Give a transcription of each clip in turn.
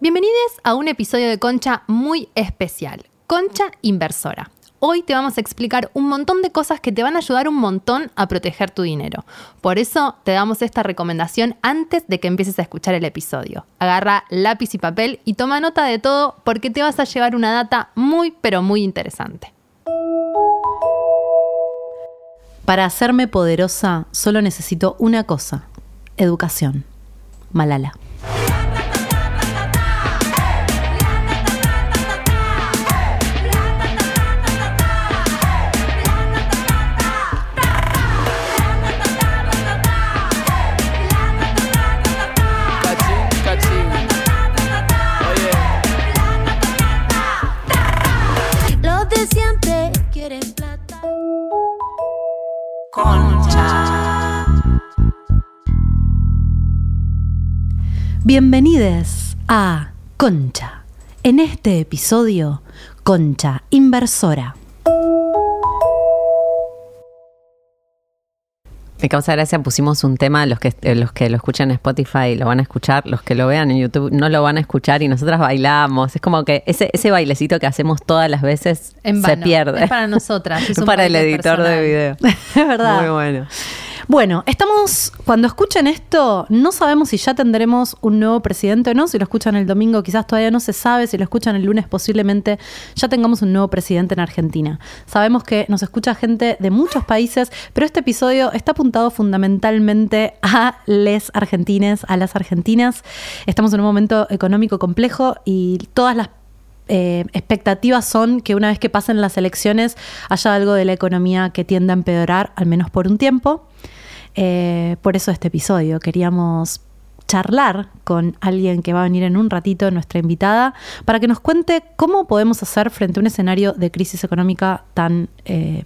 Bienvenidos a un episodio de Concha muy especial, Concha Inversora. Hoy te vamos a explicar un montón de cosas que te van a ayudar un montón a proteger tu dinero. Por eso te damos esta recomendación antes de que empieces a escuchar el episodio. Agarra lápiz y papel y toma nota de todo porque te vas a llevar una data muy pero muy interesante. Para hacerme poderosa solo necesito una cosa, educación. Malala. Bienvenidos a Concha. En este episodio, Concha Inversora. Me causa gracia, pusimos un tema, los que, eh, los que lo escuchan en Spotify lo van a escuchar, los que lo vean en YouTube no lo van a escuchar y nosotras bailamos. Es como que ese, ese bailecito que hacemos todas las veces En se pierde. Es para nosotras, es un para el editor personal. de video. Es verdad. Muy bueno. Bueno, estamos, cuando escuchen esto, no sabemos si ya tendremos un nuevo presidente o no. Si lo escuchan el domingo, quizás todavía no se sabe. Si lo escuchan el lunes, posiblemente ya tengamos un nuevo presidente en Argentina. Sabemos que nos escucha gente de muchos países, pero este episodio está apuntado fundamentalmente a les argentines, a las argentinas. Estamos en un momento económico complejo y todas las eh, expectativas son que una vez que pasen las elecciones haya algo de la economía que tienda a empeorar, al menos por un tiempo. Eh, por eso este episodio queríamos charlar con alguien que va a venir en un ratito, nuestra invitada, para que nos cuente cómo podemos hacer frente a un escenario de crisis económica tan eh,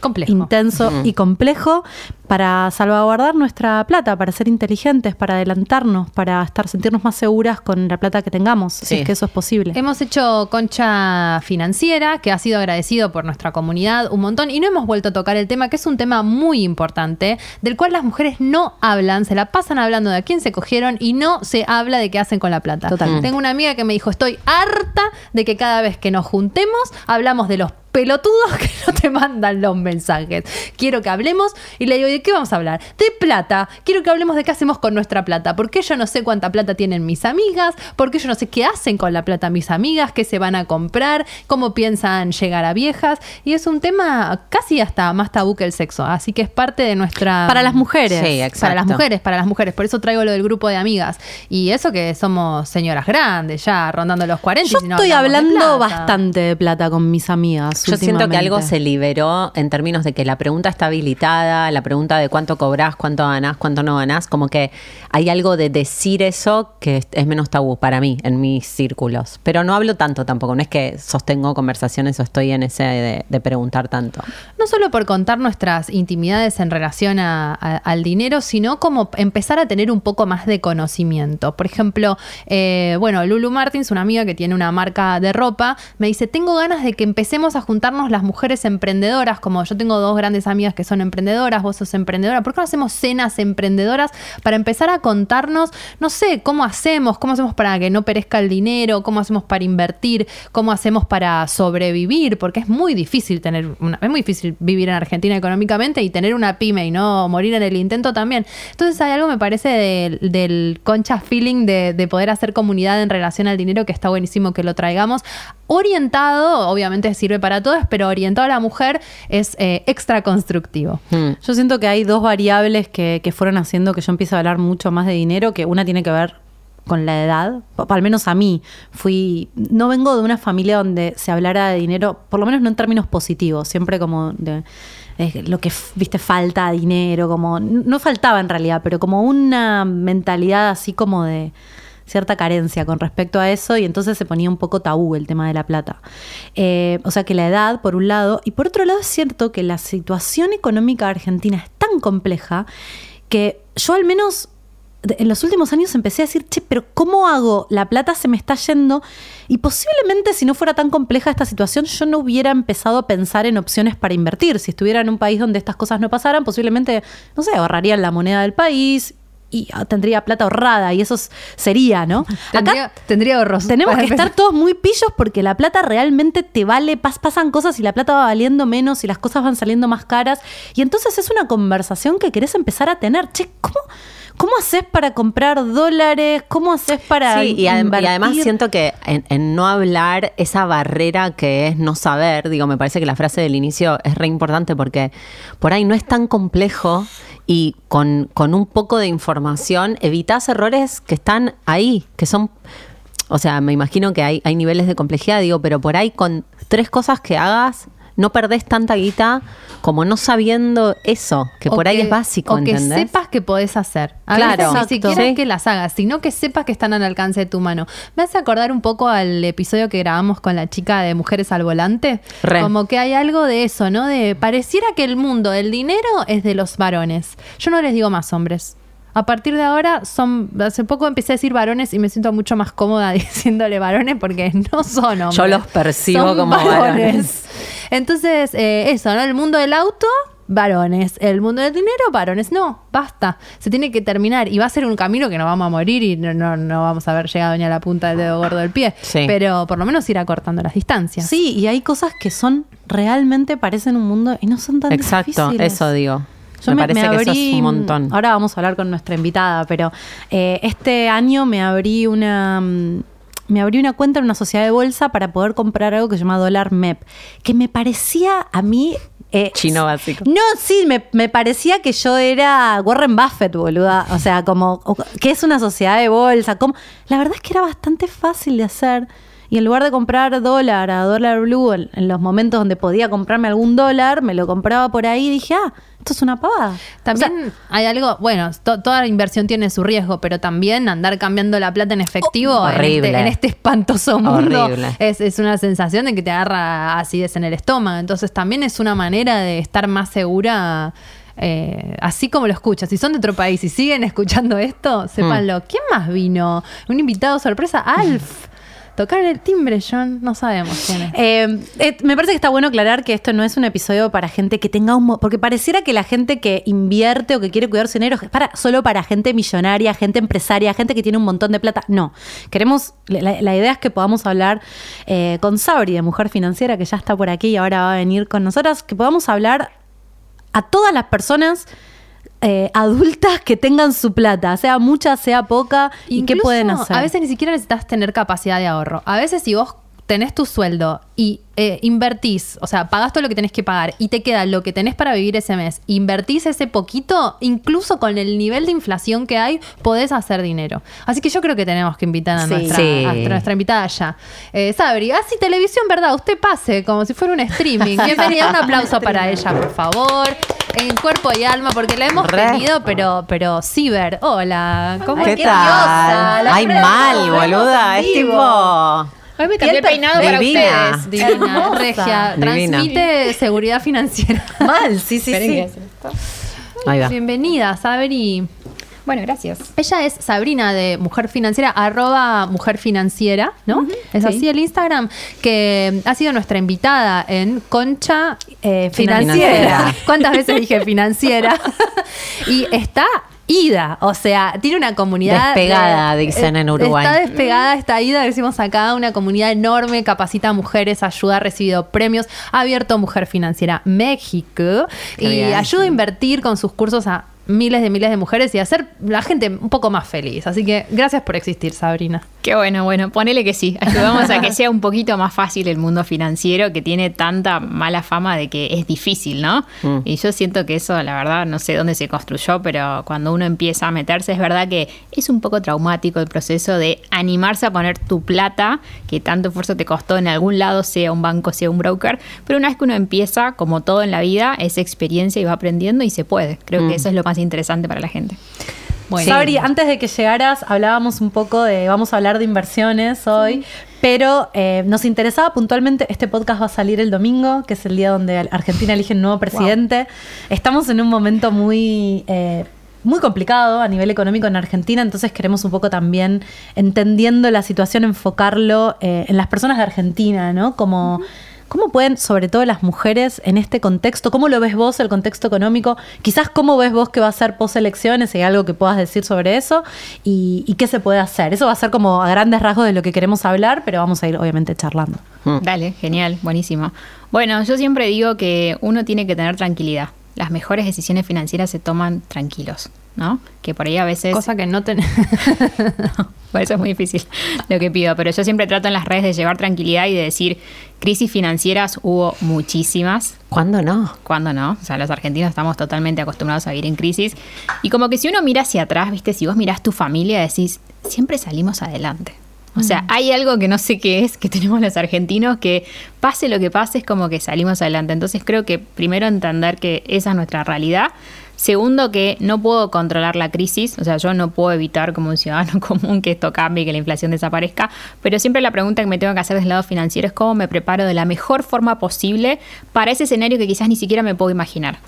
Complejo. intenso y complejo para salvaguardar nuestra plata, para ser inteligentes, para adelantarnos, para estar sentirnos más seguras con la plata que tengamos, si Sí. es que eso es posible. Hemos hecho concha financiera, que ha sido agradecido por nuestra comunidad un montón, y no hemos vuelto a tocar el tema, que es un tema muy importante, del cual las mujeres no hablan, se la pasan hablando de a quién se cogieron y no se habla de qué hacen con la plata. Totalmente. Tengo una amiga que me dijo, estoy harta de que cada vez que nos juntemos hablamos de los pelotudos que no te mandan los mensajes. Quiero que hablemos y le digo, ¿de qué vamos a hablar? De plata. Quiero que hablemos de qué hacemos con nuestra plata. Porque yo no sé cuánta plata tienen mis amigas, porque yo no sé qué hacen con la plata mis amigas, qué se van a comprar, cómo piensan llegar a viejas. Y es un tema casi hasta más tabú que el sexo. Así que es parte de nuestra... Para las mujeres. Sí, exacto. Para las mujeres, para las mujeres. Por eso traigo lo del grupo de amigas. Y eso que somos señoras grandes, ya rondando los 40. y Yo si no estoy de hablando bastante de plata con mis amigas. Yo siento que algo se liberó en términos de que la pregunta está habilitada, la pregunta de cuánto cobrás, cuánto ganás, cuánto no ganás, como que hay algo de decir eso que es- menos tabú para mí en mis círculos. Pero no hablo tanto tampoco, no es que sostengo conversaciones o estoy en ese de, de preguntar tanto. No solo por contar nuestras intimidades en relación al dinero, sino como empezar a tener un poco más de conocimiento. Por ejemplo, eh, bueno, Lulu Martins, una amiga que tiene una marca de ropa, me dice, tengo ganas de que empecemos a juntarnos las mujeres emprendedoras, como yo tengo dos grandes amigas que son emprendedoras, vos sos emprendedora, ¿por qué no hacemos cenas emprendedoras para empezar a contarnos, no sé, cómo hacemos, cómo hacemos para que no perezca el dinero, cómo hacemos para invertir, cómo hacemos para sobrevivir, porque es muy difícil tener una, es muy difícil vivir en Argentina económicamente y tener una pyme y no morir en el intento también. Entonces hay algo me parece del, del concha feeling de, de poder hacer comunidad en relación al dinero que está buenísimo que lo traigamos. Orientado, obviamente sirve para todos, pero orientado a la mujer es eh, extra constructivo. Hmm. Yo siento que hay dos variables que, que fueron haciendo que yo empiece a hablar mucho más de dinero, que una tiene que ver con la edad, al menos a mí, fui, no vengo de una familia donde se hablara de dinero, por lo menos no en términos positivos, siempre como de lo que, viste, falta dinero, como, no faltaba en realidad, pero como una mentalidad así como de, cierta carencia con respecto a eso y entonces se ponía un poco tabú el tema de la plata. Eh, o sea que la edad, por un lado, y por otro lado es cierto que la situación económica argentina es tan compleja que yo al menos en los últimos años empecé a decir, che, pero ¿cómo hago? La plata se me está yendo. Y posiblemente si no fuera tan compleja esta situación, yo no hubiera empezado a pensar en opciones para invertir. Si estuviera en un país donde estas cosas no pasaran, posiblemente, no sé, ahorraría en la moneda del país y tendría plata ahorrada y eso sería, ¿no? Tendría, Acá tendría ahorros. tenemos que estar todos muy pillos porque la plata realmente te vale, pas- pasan cosas y la plata va valiendo menos y las cosas van saliendo más caras. Y entonces es una conversación que querés empezar a tener. Che, ¿cómo, cómo haces para comprar dólares? ¿Cómo haces para Sí, y, adem- y además siento que en, en no hablar, esa barrera que es no saber, digo, me parece que la frase del inicio es re importante porque por ahí no es tan complejo y con, con un poco de información evitas errores que están ahí, que son, o sea, me imagino que hay, hay niveles de complejidad, digo, pero por ahí con tres cosas que hagas no perdés tanta guita como no sabiendo eso, que O por ahí es básico, O que sepas que podés hacer. A Claro. veces ni siquiera Sí. que las hagas, sino que sepas que están al alcance de tu mano. Me hace acordar un poco al episodio que grabamos con la chica de Mujeres al Volante. Re. Como que hay algo de eso, ¿no? De pareciera que el mundo del dinero es de los varones. Yo no les digo más hombres. A partir de ahora son. Hace poco empecé a decir varones y me siento mucho más cómoda diciéndole varones porque no son hombres. Yo los percibo Son como varones. Entonces, eh, eso, ¿no? El mundo del auto, varones. El mundo del dinero, varones. No, basta. Se tiene que terminar. Y va a ser un camino que nos vamos a morir y no, no, no vamos a haber llegado ni a la punta del dedo gordo del pie. Sí. Pero por lo menos ir acortando las distancias. Sí, y hay cosas que son realmente parecen un mundo y no son tan Exacto, difíciles. eso digo. Yo me, parece que eso es un montón. Ahora vamos a hablar con nuestra invitada, pero eh, este año me abrí una. mm, Me abrí una cuenta en una sociedad de bolsa para poder comprar algo que se llama dólar MEP, que me parecía a mí. eh, Chino básico. No, sí, me, me parecía que yo era Warren Buffett, boluda. O sea, como, que es una sociedad de bolsa. Como, la verdad es que era bastante fácil de hacer. Y en lugar de comprar dólar a dólar blue en, en los momentos donde podía comprarme algún dólar, me lo compraba por ahí y dije, ah, esto es una pavada. También hay algo, bueno, to- toda inversión tiene su riesgo, pero también andar cambiando la plata en efectivo Oh, en, este, en este espantoso mundo Horrible. es, es una sensación de que te agarra acidez en el estómago. Entonces también es una manera de estar más segura. eh, así como lo escuchas, si son de otro país y siguen escuchando esto, sépanlo. Mm. ¿Quién más vino? Un invitado sorpresa, Alf. Tocar el timbre, John, no sabemos quién es. Eh, eh, me parece que está bueno aclarar que esto no es un episodio para gente que tenga un... Porque pareciera que la gente que invierte o que quiere cuidar su dinero es para, solo para gente millonaria, gente empresaria, gente que tiene un montón de plata. No. Queremos... La, la idea es que podamos hablar eh, con Sabri, de Mujer Financiera, que ya está por aquí y ahora va a venir con nosotras, que podamos hablar a todas las personas eh, adultas que tengan su plata, sea mucha, sea poca, y qué pueden hacer. A veces ni siquiera necesitas tener capacidad de ahorro. A veces si vos tenés tu sueldo y eh, invertís, o sea, pagás todo lo que tenés que pagar y te queda lo que tenés para vivir ese mes, invertís ese poquito, incluso con el nivel de inflación que hay, podés hacer dinero. Así que yo creo que tenemos que invitar a, Sí. nuestra, Sí. a nuestra invitada ya. Eh, Sabri, así televisión, ¿verdad? Usted pase, como si fuera un streaming. Bienvenida, un aplauso para ella, por favor. En cuerpo y alma, porque la hemos Re. tenido, pero, pero ciber. Hola, ¿cómo ¿Qué estás? tal? La Ay, mal, boluda. Es tipo. Hoy me cambié el peinado para Divina. ustedes. Divina, regia. Divina. Transmite seguridad financiera. Mal, sí, sí, Esperen sí. que hacen esto. Ahí va. Bienvenida, Sabri. Bueno, gracias. Ella es Sabrina de Mujer Financiera, arroba Mujer Financiera, ¿no? Es sí. así el Instagram, que ha sido nuestra invitada en Concha eh, Financiera. financiera. ¿Cuántas veces dije financiera? y está ida, o sea, tiene una comunidad... Despegada, de- dicen en eh, Uruguay. Está despegada, está ida, decimos acá, una comunidad enorme, capacita a mujeres, ayuda, ha recibido premios, ha abierto Mujer Financiera México Qué y bien. ayuda a invertir con sus cursos a miles de miles de mujeres y hacer la gente un poco más feliz. Así que gracias por existir, Sabrina. Qué bueno, bueno, ponele que sí. Ayudamos a que sea un poquito más fácil el mundo financiero que tiene tanta mala fama de que es difícil, ¿no? Mm. Y yo siento que eso, la verdad, no sé dónde se construyó, pero cuando uno empieza a meterse, es verdad que es un poco traumático el proceso de animarse a poner tu plata, que tanto esfuerzo te costó en algún lado, sea un banco, sea un broker. Pero una vez que uno empieza, como todo en la vida, es experiencia y va aprendiendo y se puede. Creo Mm. que eso es lo más interesante para la gente. Bueno. Sabri, antes de que llegaras, hablábamos un poco de, vamos a hablar de inversiones hoy, pero eh, nos interesaba puntualmente, este podcast va a salir el domingo, que es el día donde Argentina elige un nuevo presidente. Estamos en un momento muy... eh, muy complicado a nivel económico en Argentina, entonces queremos un poco también, entendiendo la situación, enfocarlo eh, en las personas de Argentina, ¿no? Como, ¿Cómo pueden, sobre todo las mujeres, en este contexto, cómo lo ves vos, el contexto económico? Quizás cómo ves vos que va a ser post-elecciones, si hay algo que puedas decir sobre eso, y, y qué se puede hacer. Eso va a ser como a grandes rasgos de lo que queremos hablar, pero vamos a ir obviamente charlando. Dale, genial, buenísimo. Bueno, yo siempre digo que uno tiene que tener tranquilidad. Las mejores decisiones financieras se toman tranquilos, ¿no? Que por ahí a veces... Cosa que no tenés. Por eso es muy difícil lo que pido, pero yo siempre trato en las redes de llevar tranquilidad y de decir, crisis financieras hubo muchísimas, ¿Cuándo no? ¿Cuándo no? O sea, los argentinos estamos totalmente acostumbrados a vivir en crisis. Y como que si uno mira hacia atrás, viste, si vos mirás tu familia, decís, siempre salimos adelante. O sea, hay algo que no sé qué es que tenemos los argentinos que pase lo que pase es como que salimos adelante. Entonces creo que primero entender que esa es nuestra realidad. Segundo, que no puedo controlar la crisis, o sea, yo no puedo evitar como un ciudadano común que esto cambie, que la inflación desaparezca, pero siempre la pregunta que me tengo que hacer desde el lado financiero es cómo me preparo de la mejor forma posible para ese escenario que quizás ni siquiera me puedo imaginar.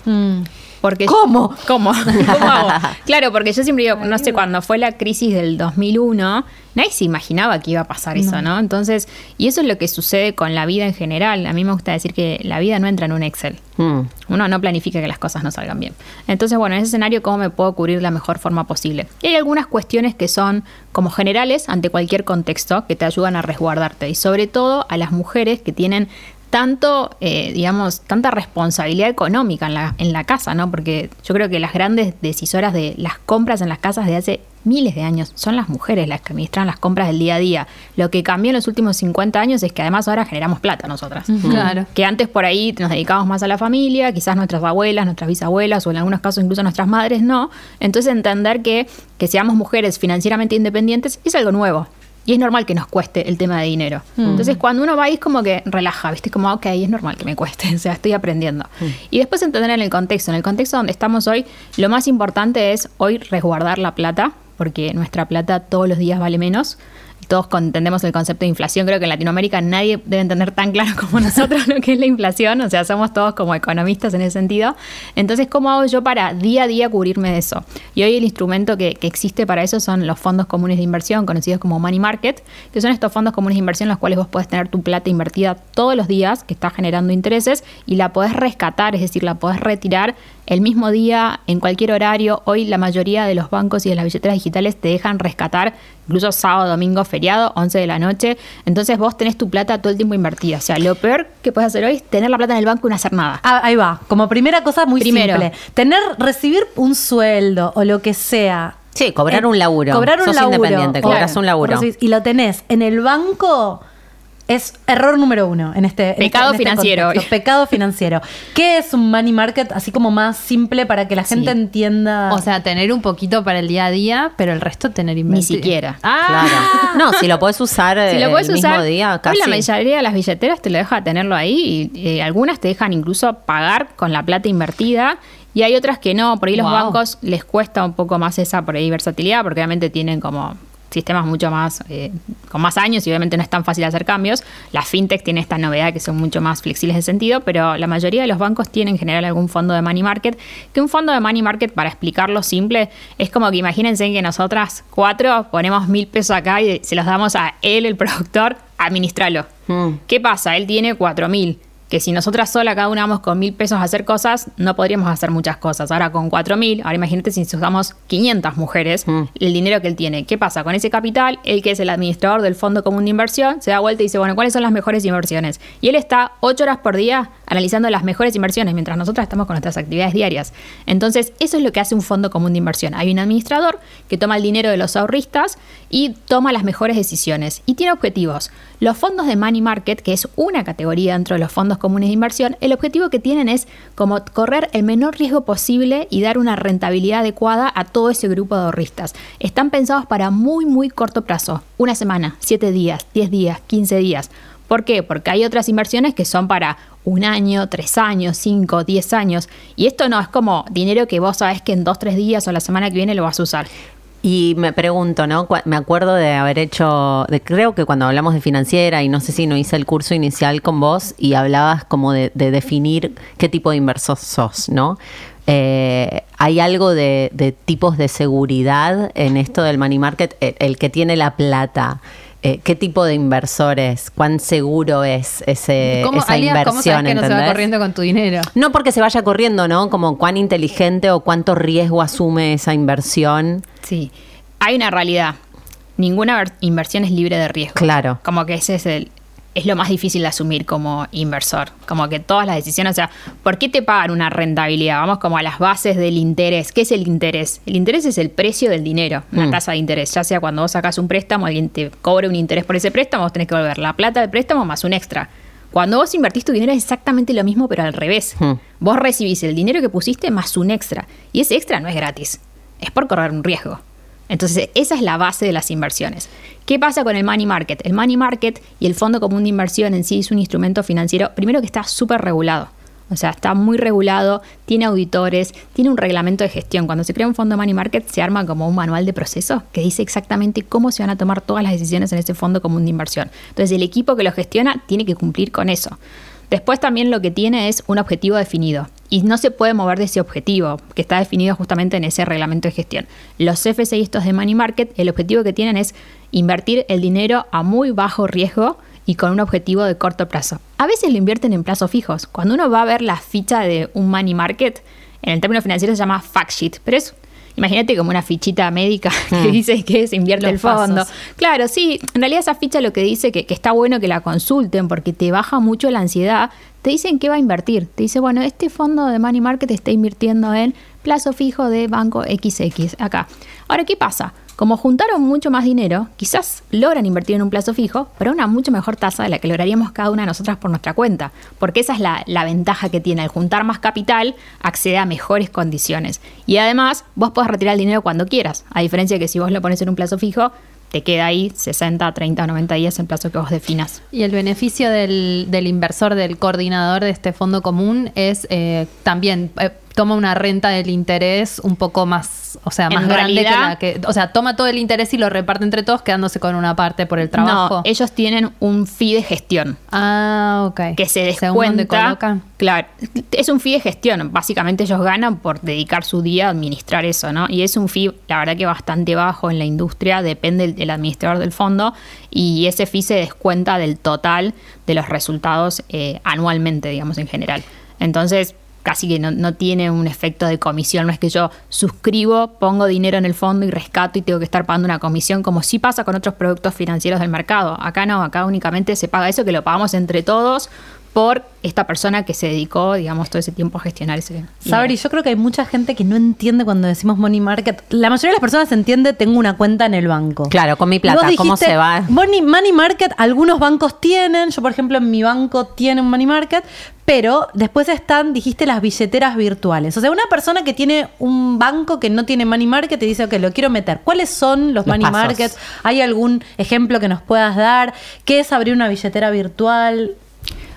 Porque ¿Cómo? ¿Cómo? ¿Cómo hago? Claro, porque yo siempre digo, no sé, cuando fue la crisis del 2001, nadie se imaginaba que iba a pasar eso, ¿no? Entonces, y eso es lo que sucede con la vida en general. A mí me gusta decir que la vida no entra en un Excel. Mm. Uno no planifica que las cosas no salgan bien. Entonces, bueno, en ese escenario, ¿cómo me puedo cubrir de la mejor forma posible? Y hay algunas cuestiones que son como generales ante cualquier contexto que te ayudan a resguardarte. Y sobre todo a las mujeres que tienen tanto, eh, digamos, tanta responsabilidad económica en la, en la casa, ¿no? Porque yo creo que las grandes decisoras de las compras en las casas de hace miles de años son las mujeres las que administran las compras del día a día. Lo que cambió en los últimos 50 años es que además ahora generamos plata nosotras. Claro. Que antes por ahí nos dedicábamos más a la familia, quizás nuestras abuelas, nuestras bisabuelas o en algunos casos incluso nuestras madres no. Entonces entender que, que seamos mujeres financieramente independientes es algo nuevo. Y es normal que nos cueste el tema de dinero. Entonces, cuando uno va ahí es como que relaja, ¿viste? Como, ok, es normal que me cueste, o sea, estoy aprendiendo. Y después entender en el contexto. En el contexto donde estamos hoy, lo más importante es hoy resguardar la plata, porque nuestra plata todos los días vale menos. Todos entendemos el concepto de inflación. Creo que en Latinoamérica nadie debe entender tan claro como nosotros lo que es la inflación. O sea, somos todos como economistas en ese sentido. Entonces, ¿cómo hago yo para día a día cubrirme de eso? Y hoy el instrumento que, que existe para eso son los fondos comunes de inversión, conocidos como Money Market, que son estos fondos comunes de inversión en los cuales vos podés tener tu plata invertida todos los días, que está generando intereses, y la podés rescatar, es decir, la podés retirar el mismo día, en cualquier horario. Hoy la mayoría de los bancos y de las billeteras digitales te dejan rescatar, incluso sábado, domingo, feriado, 11 de la noche. Entonces vos tenés tu plata todo el tiempo invertida. O sea, lo peor que puedes hacer hoy es tener la plata en el banco y no hacer nada. Ah, ahí va, como primera cosa muy Primero. simple. Tener, recibir un sueldo o lo que sea. Sí, cobrar en- un laburo. Cobrar un Sos laburo. independiente, Claro. cobras un laburo. Y lo tenés en el banco. Es error número uno en este en este- en este financiero. contexto. Pecado financiero. ¿Qué es un money market? Así como más simple para que la gente Sí. entienda. O sea, tener un poquito para el día a día, pero el resto tener invertido. siquiera. Ah, Claro. No, si lo podés usar Si lo eh, puedes el usar, mismo día, hoy casi. la mayoría de las billeteras te lo deja tenerlo ahí y eh, algunas te dejan incluso pagar con la plata invertida y hay otras que no, por ahí los bancos les cuesta un poco más esa por ahí versatilidad porque obviamente tienen como sistemas mucho más eh, con más años y obviamente no es tan fácil hacer cambios. La fintech tiene esta novedad que son mucho más flexibles de sentido, pero la mayoría de los bancos tienen en general algún fondo de money market, que un fondo de money market para explicarlo simple es como que imagínense que nosotras cuatro ponemos mil pesos acá y se los damos a él, el productor, administralo. Mm. ¿Qué pasa? Él tiene cuatro mil. Que si nosotras sola cada una vamos con mil pesos a hacer cosas, no podríamos hacer muchas cosas. Ahora con cuatro mil, ahora imagínate si usamos 500 mujeres, Mm. el dinero que él tiene. ¿Qué pasa? Con ese capital, él que es el administrador del Fondo Común de Inversión, se da vuelta y dice, bueno, ¿cuáles son las mejores inversiones? Y él está ocho horas por día analizando las mejores inversiones, mientras nosotras estamos con nuestras actividades diarias. Entonces, eso es lo que hace un Fondo Común de Inversión. Hay un administrador que toma el dinero de los ahorristas y toma las mejores decisiones. Y tiene objetivos. Los fondos de Money Market, que es una categoría dentro de los fondos comunes de inversión, el objetivo que tienen es como correr el menor riesgo posible y dar una rentabilidad adecuada a todo ese grupo de ahorristas. Están pensados para muy, muy corto plazo. Una semana, siete días, diez días, quince días. ¿Por qué? Porque hay otras inversiones que son para un año, tres años, cinco, diez años. Y esto no es como dinero que vos sabés que en dos, tres días o la semana que viene lo vas a usar. Y me pregunto, ¿no? Me acuerdo de haber hecho, de, creo que cuando hablamos de financiera, y no sé si no hice el curso inicial con vos, y hablabas como de, de definir qué tipo de inversor sos, ¿no? Eh, hay algo de, de tipos de seguridad en esto del money market, el, el que tiene la plata. Eh, ¿Qué tipo de inversores? ¿Cuán seguro es ese, ¿Cómo, esa alias, inversión? ¿cómo sabes que no se va corriendo con tu dinero? No porque se vaya corriendo, ¿no? Como cuán inteligente o cuánto riesgo asume esa inversión. Sí, hay una realidad. Ninguna ver- inversión es libre de riesgo. Claro. Como que ese es el es lo más difícil de asumir como inversor. Como que todas las decisiones, o sea, ¿por qué te pagan una rentabilidad? Vamos como a las bases del interés. ¿Qué es el interés? El interés es el precio del dinero, una Mm. tasa de interés. Ya sea cuando vos sacas un préstamo, alguien te cobra un interés por ese préstamo, vos tenés que volver la plata del préstamo más un extra. Cuando vos invertís tu dinero es exactamente lo mismo, pero al revés. Hmm. Vos recibís el dinero que pusiste más un extra. Y ese extra no es gratis, es por correr un riesgo. Entonces, esa es la base de las inversiones. ¿Qué pasa con el money market? El money market y el fondo común de inversión en sí es un instrumento financiero, primero que está súper regulado. O sea, está muy regulado, tiene auditores, tiene un reglamento de gestión. Cuando se crea un fondo money market, se arma como un manual de proceso que dice exactamente cómo se van a tomar todas las decisiones en ese fondo común de inversión. Entonces, el equipo que lo gestiona tiene que cumplir con eso. Después también lo que tiene es un objetivo definido y no se puede mover de ese objetivo que está definido justamente en ese reglamento de gestión. Los CFC y estos de Money Market, el objetivo que tienen es invertir el dinero a muy bajo riesgo y con un objetivo de corto plazo. A veces lo invierten en plazos fijos. Cuando uno va a ver la ficha de un Money Market, en el término financiero se llama fact sheet, pero es Imagínate como una fichita médica que dice que se invierte Los el fondo. pasos. Claro, sí, en realidad esa ficha lo que dice que, que está bueno que la consulten porque te baja mucho la ansiedad. Te dicen qué va a invertir. Te dice, bueno, este fondo de Money Market está invirtiendo en plazo fijo de banco XX acá. Ahora, ¿qué pasa? Como juntaron mucho más dinero, quizás logran invertir en un plazo fijo, pero a una mucho mejor tasa de la que lograríamos cada una de nosotras por nuestra cuenta. Porque esa es la, la ventaja que tiene. Al juntar más capital, accede a mejores condiciones. Y además, vos podés retirar el dinero cuando quieras. A diferencia de que si vos lo pones en un plazo fijo, te queda ahí 60, 30, 90 días en plazo que vos definas. Y el beneficio del, del inversor, del coordinador de este fondo común es eh, también eh, toma una renta del interés un poco más, o sea, En más grande que la que, o sea, toma todo el interés y lo reparte entre todos quedándose con una parte por el trabajo. No, ellos tienen un fee de gestión. ah, ok. que se Según donde descuenta. colocan. Claro, es un fee de gestión. Básicamente ellos ganan por dedicar su día a administrar eso, ¿no? Y es un fee, la verdad que bastante bajo en la industria, depende del, del administrador del fondo, y ese fee se descuenta del total de los resultados eh, anualmente, digamos, en general. Entonces, casi que no, no tiene un efecto de comisión, no es que yo suscribo, pongo dinero en el fondo y rescato y tengo que estar pagando una comisión, como sí pasa con otros productos financieros del mercado. Acá no, acá únicamente se paga eso que lo pagamos entre todos por esta persona que se dedicó, digamos, todo ese tiempo a gestionar ese. Sabri, yo creo que hay mucha gente que no entiende cuando decimos money market. La mayoría de las personas entiende, tengo una cuenta en el banco. Claro, con mi plata, ¿cómo se va? Money, money market, algunos bancos tienen. Yo, por ejemplo, en mi banco tiene un money market. Pero después están, dijiste, las billeteras virtuales. O sea, una persona que tiene un banco que no tiene money market y dice, ok, lo quiero meter. ¿Cuáles son los, Los money markets? ¿Hay algún ejemplo que nos puedas dar? ¿Qué es abrir una billetera virtual?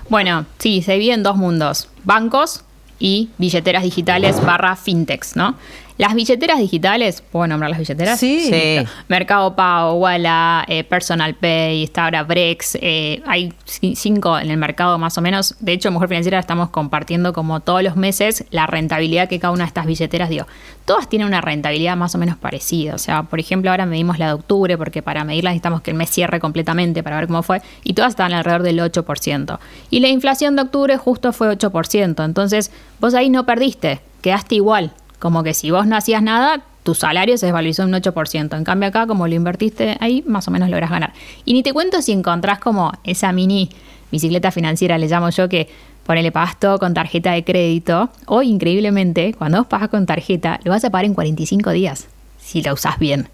Bueno, sí, se divide en dos mundos, bancos y billeteras digitales barra fintechs, ¿no? Las billeteras digitales, ¿puedo nombrar las billeteras? Sí. Sí. Mercado Pago, Walla, eh, Personal Pay, está ahora Brex, eh, hay ci- cinco en el mercado más o menos. De hecho, en Mujer Financiera estamos compartiendo como todos los meses la rentabilidad que cada una de estas billeteras dio. Todas tienen una rentabilidad más o menos parecida. O sea, por ejemplo, ahora medimos la de octubre porque para medirla necesitamos que el mes cierre completamente para ver cómo fue y todas estaban alrededor del 8%. Y la inflación de octubre justo fue 8%. Entonces, vos ahí no perdiste, quedaste igual. Como que si vos no hacías nada, tu salario se desvalorizó un 8%. En cambio acá, como lo invertiste ahí, más o menos logras ganar. Y ni te cuento si encontrás como esa mini bicicleta financiera, le llamo yo, que ponele pagas todo con tarjeta de crédito. O increíblemente, cuando vos pagas con tarjeta, lo vas a pagar en 45 días, si la usás bien.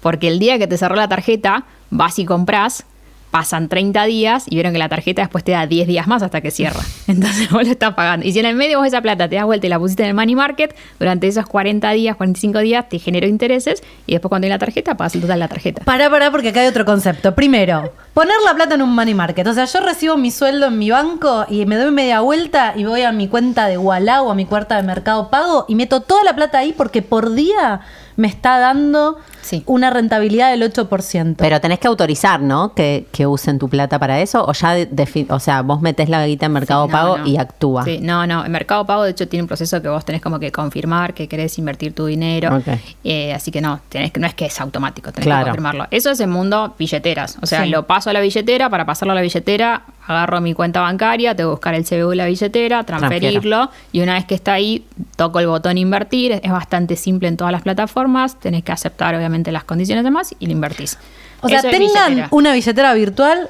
Porque el día que te cerró la tarjeta, vas y compras, pasan 30 días y vieron que la tarjeta después te da 10 días más hasta que cierra. Entonces vos lo estás pagando. Y si en el medio vos esa plata te das vuelta y la pusiste en el money market, durante esos 40 días, 45 días te generó intereses y después cuando hay la tarjeta, pagas el total de la tarjeta. Pará, pará, porque acá hay otro concepto. Primero, poner la plata en un money market. O sea, yo recibo mi sueldo en mi banco y me doy media vuelta y voy a mi cuenta de Walla o a mi cuenta de Mercado Pago y meto toda la plata ahí porque por día me está dando Sí. una rentabilidad del 8%. Pero tenés que autorizar, ¿no? Que, que usen tu plata para eso. O ya, de- o sea, vos metés la guita en Mercado Sí, no, Pago no. y actúa. Sí, no, no. El Mercado Pago, de hecho, tiene un proceso que vos tenés como que confirmar que querés invertir tu dinero. Eh, así que no, tenés que, no es que es automático, tenés Claro. que confirmarlo. Eso es el mundo billeteras. O sea, Sí. lo paso a la billetera, para pasarlo a la billetera, agarro mi cuenta bancaria, tengo que buscar el CBU de la billetera, transferirlo, y una vez que está ahí, toco el botón invertir. Es bastante simple en todas las plataformas. Tenés que aceptar, obviamente, las condiciones demás y lo invertís. o sea, Eso tengan billetera. una billetera virtual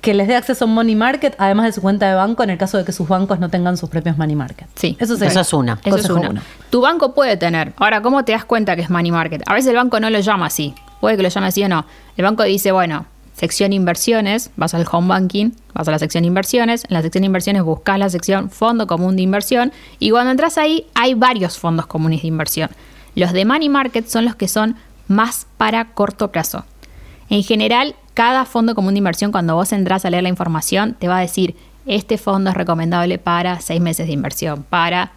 que les dé acceso a un money market, además de su cuenta de banco, en el caso de que sus bancos no tengan sus propios money market. Sí. Eso, sería Eso es una. Eso es una. uno. Tu banco puede tener. Ahora, ¿cómo te das cuenta que es money market? A veces el banco no lo llama así. Puede que lo llame así o no. El banco dice, bueno, sección inversiones, vas al home banking, vas a la sección inversiones. En la sección inversiones buscas la sección fondo común de inversión. Y cuando entras ahí, hay varios fondos comunes de inversión. Los de money market son los que son más para corto plazo. En general, cada fondo común de inversión, cuando vos entras a leer la información, te va a decir, este fondo es recomendable para seis meses de inversión, para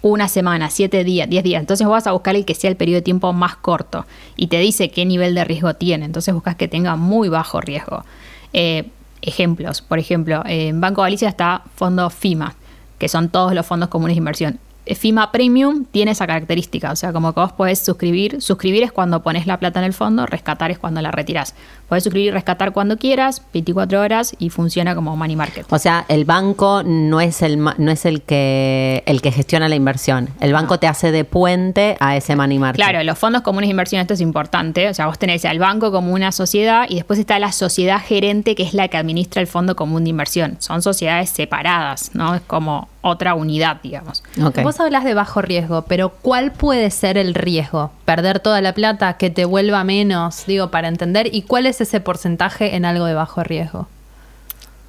una semana, siete días, diez días. Entonces vas a buscar el que sea el periodo de tiempo más corto y te dice qué nivel de riesgo tiene. Entonces buscas que tenga muy bajo riesgo. Eh, ejemplos, por ejemplo, en Banco Galicia está fondo FIMA, que son todos los fondos comunes de inversión. FIMA Premium tiene esa característica, o sea, como que vos podés suscribir. Suscribir es cuando pones la plata en el fondo, rescatar es cuando la retirás. Podés suscribir y rescatar cuando quieras, 24 horas y funciona como money market. O sea, el banco no es el ma- no es el que el que gestiona la inversión. El banco te hace de puente a ese money market. Claro, los fondos comunes de inversión, esto es importante. O sea, vos tenés al banco como una sociedad y después está la sociedad gerente, que es la que administra el fondo común de inversión. Son sociedades separadas, ¿no? Es como otra unidad, digamos. Vos hablas de bajo riesgo, pero ¿cuál puede ser el riesgo? ¿Perder toda la plata, que te vuelva menos? Digo, para entender. ¿Y cuál es ese porcentaje en algo de bajo riesgo?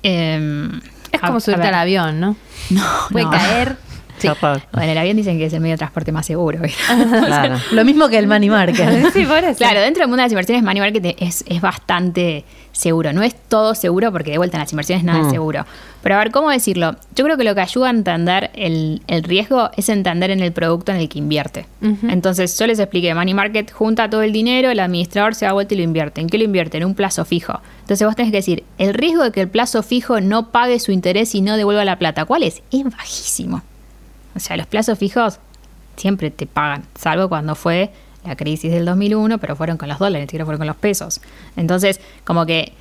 Em, Es a- como a subirte al avión, ¿no? No, Puede no. caer. Sí. Bueno, el avión dicen que es el medio de transporte más seguro. Lo mismo que el money market. sí, por eso. Claro, dentro del mundo de las inversiones, money market es, es bastante seguro. No es todo seguro porque de vuelta en las inversiones nada es Mm. seguro. Pero a ver, ¿cómo decirlo? Yo creo que lo que ayuda a entender el, el riesgo es entender en el producto en el que invierte. Entonces, yo les expliqué, money market junta todo el dinero, el administrador se da vuelta y lo invierte. ¿En qué lo invierte? En un plazo fijo. Entonces vos tenés que decir, el riesgo de que el plazo fijo no pague su interés y no devuelva la plata, ¿cuál es? Es bajísimo. O sea, los plazos fijos siempre te pagan, salvo cuando fue la crisis del 2001, pero fueron con los dólares, ni siquiera fueron con los pesos. Entonces, como que,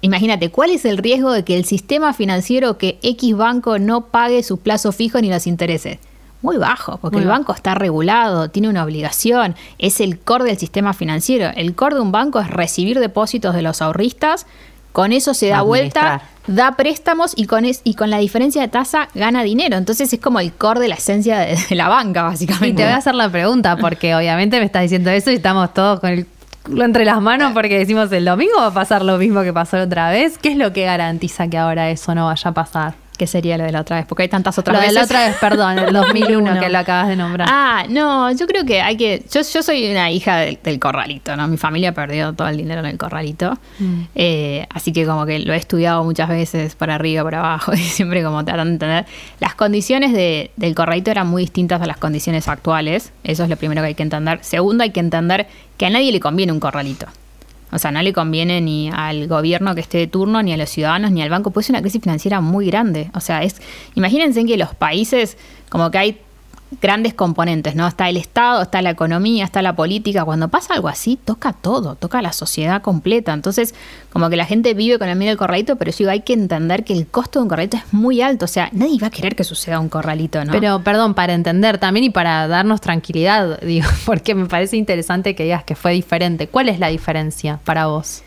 imagínate, ¿cuál es el riesgo de que el sistema financiero, que X banco no pague sus plazos fijos ni los intereses? Muy bajo, porque Muy el bajo. banco está regulado, tiene una obligación, es el core del sistema financiero. El core de un banco es recibir depósitos de los ahorristas, con eso se da vuelta. Da préstamos y con, es- y con la diferencia de tasa gana dinero. Entonces es como el core de la esencia de, de la banca, básicamente. Y te voy a hacer la pregunta, porque obviamente me estás diciendo eso y estamos todos con el culo entre las manos porque decimos el domingo va a pasar lo mismo que pasó la otra vez. ¿Qué es lo que garantiza que ahora eso no vaya a pasar? ¿Qué sería lo de la otra vez? Porque hay tantas otras lo de veces. la otra vez, perdón, el 2001 que lo acabas de nombrar. Ah, no, yo creo que hay que. Yo, yo soy una hija del, del corralito, ¿no? Mi familia perdió todo el dinero en el corralito. Mm. Eh, así que, como que lo he estudiado muchas veces por arriba, por abajo, y siempre como tratando de entender. Las condiciones de- del corralito eran muy distintas a las condiciones actuales. Eso es lo primero que hay que entender. Segundo, hay que entender que a nadie le conviene un corralito. O sea, no le conviene ni al gobierno que esté de turno, ni a los ciudadanos, ni al banco, pues es una crisis financiera muy grande. O sea, es, imagínense que los países, como que hay grandes componentes, ¿no? Está el Estado, está la economía, está la política. Cuando pasa algo así, toca todo, toca la sociedad completa. Entonces, como que la gente vive con el miedo del corralito, pero digo, hay que entender que el costo de un corralito es muy alto. O sea, nadie va a querer que suceda un corralito, ¿no? Pero, perdón, para entender también y para darnos tranquilidad, digo, porque me parece interesante que digas que fue diferente. ¿Cuál es la diferencia para vos?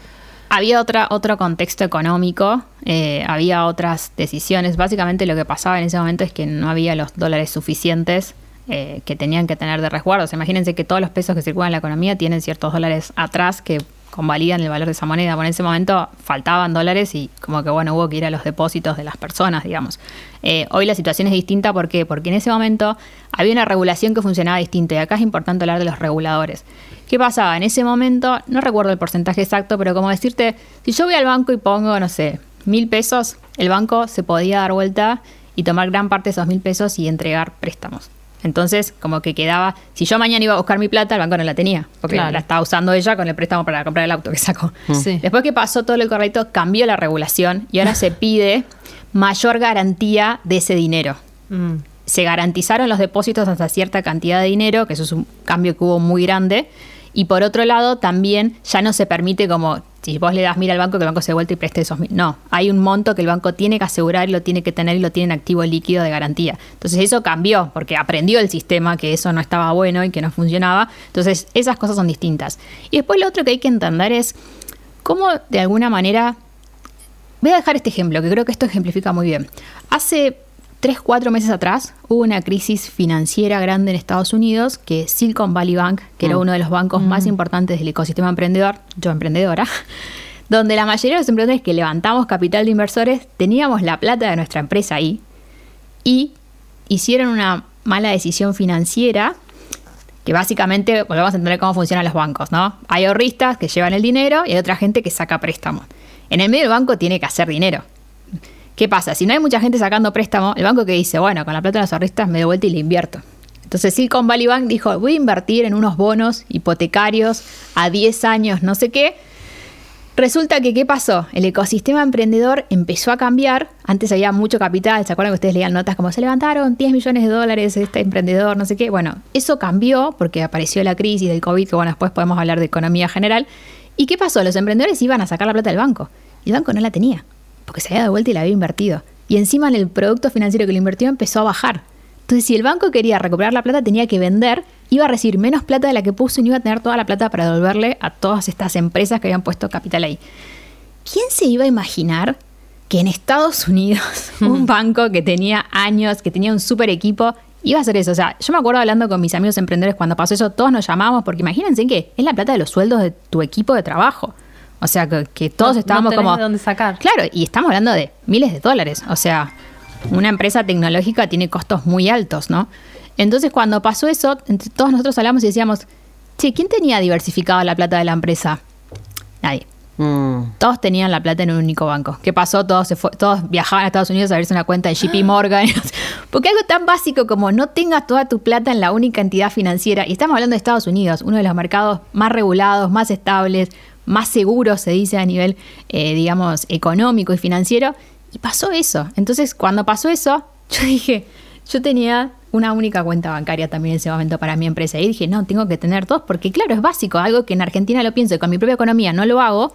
Había otra, otro contexto económico, eh, había otras decisiones. Básicamente lo que pasaba en ese momento es que no había los dólares suficientes eh, que tenían que tener de resguardo. Imagínense que todos los pesos que circulan en la economía tienen ciertos dólares atrás que convalidan el valor de esa moneda. Bueno, en ese momento faltaban dólares y como que bueno, hubo que ir a los depósitos de las personas, digamos. Eh, hoy la situación es distinta, ¿por qué? Porque en ese momento había una regulación que funcionaba distinta y acá es importante hablar de los reguladores. ¿Qué pasaba? En ese momento, no recuerdo el porcentaje exacto, pero como decirte, si yo voy al banco y pongo, no sé, mil pesos, el banco se podía dar vuelta y tomar gran parte de esos mil pesos y entregar préstamos. Entonces, como que quedaba, si yo mañana iba a buscar mi plata, el banco no la tenía, porque Claro. la estaba usando ella con el préstamo para comprar el auto que sacó. Sí. Después que pasó todo lo correcto, cambió la regulación y ahora se pide mayor garantía de ese dinero. Mm. Se garantizaron los depósitos hasta cierta cantidad de dinero, que eso es un cambio que hubo muy grande. Y por otro lado, también ya no se permite como, si vos le das mira al banco, que el banco se vuelta y preste esos mil. No, hay un monto que el banco tiene que asegurar lo tiene que tener y lo tiene en activo líquido de garantía. Entonces eso cambió, porque aprendió el sistema que eso no estaba bueno y que no funcionaba. Entonces esas cosas son distintas. Y después lo otro que hay que entender es cómo de alguna manera Voy a dejar este ejemplo, que creo que esto ejemplifica muy bien. Hace 3, 4 meses atrás hubo una crisis financiera grande en Estados Unidos que Silicon Valley Bank, que era uno de los bancos más importantes del ecosistema emprendedor, yo emprendedora, donde la mayoría de los emprendedores que levantamos capital de inversores teníamos la plata de nuestra empresa ahí y hicieron una mala decisión financiera que básicamente volvemos a entender cómo funcionan los bancos, ¿no? Hay ahorristas que llevan el dinero y hay otra gente que saca préstamos. En el medio del banco tiene que hacer dinero. ¿Qué pasa? Si no hay mucha gente sacando préstamo, el banco que dice, bueno, con la plata de los ahorristas me doy vuelta y le invierto. Entonces Silicon Valley Bank dijo, voy a invertir en unos bonos hipotecarios a 10 años, no sé qué. Resulta que, ¿qué pasó? El ecosistema emprendedor empezó a cambiar. Antes había mucho capital. ¿Se acuerdan que ustedes leían notas como se levantaron 10 millones de dólares este emprendedor, no sé qué? Bueno, eso cambió porque apareció la crisis del COVID, que bueno, después podemos hablar de economía general. ¿Y qué pasó? Los emprendedores iban a sacar la plata del banco. El banco no la tenía, porque se había dado vuelta y la había invertido. Y encima en el producto financiero que lo invirtió empezó a bajar. Entonces, si el banco quería recuperar la plata, tenía que vender, iba a recibir menos plata de la que puso y no iba a tener toda la plata para devolverle a todas estas empresas que habían puesto capital ahí. ¿Quién se iba a imaginar que en Estados Unidos un banco que tenía años, que tenía un super equipo, iba a hacer eso? O sea, yo me acuerdo hablando con mis amigos emprendedores cuando pasó eso, todos nos llamábamos porque imagínense que es la plata de los sueldos de tu equipo de trabajo. O sea, que, que todos No- no estábamos tenés como... de dónde sacar. Claro, y estamos hablando de miles de dólares. O sea, una empresa tecnológica tiene costos muy altos, ¿no? Entonces, cuando pasó eso, entre todos nosotros hablamos y decíamos, che, ¿quién tenía diversificada la plata de la empresa? Nadie. Mm. Todos tenían la plata en un único banco. ¿Qué pasó? Todos, se fue- todos viajaban a Estados Unidos a abrirse una cuenta de JP Morgan. Porque algo tan básico como no tengas toda tu plata en la única entidad financiera, y estamos hablando de Estados Unidos, uno de los mercados más regulados, más estables, más seguros, se dice a nivel, eh, digamos, económico y financiero, y pasó eso. Entonces, cuando pasó eso, yo dije, yo tenía una única cuenta bancaria también en ese momento para mi empresa. Y dije, no, tengo que tener dos, porque claro, es básico, algo que en Argentina lo pienso y con mi propia economía no lo hago,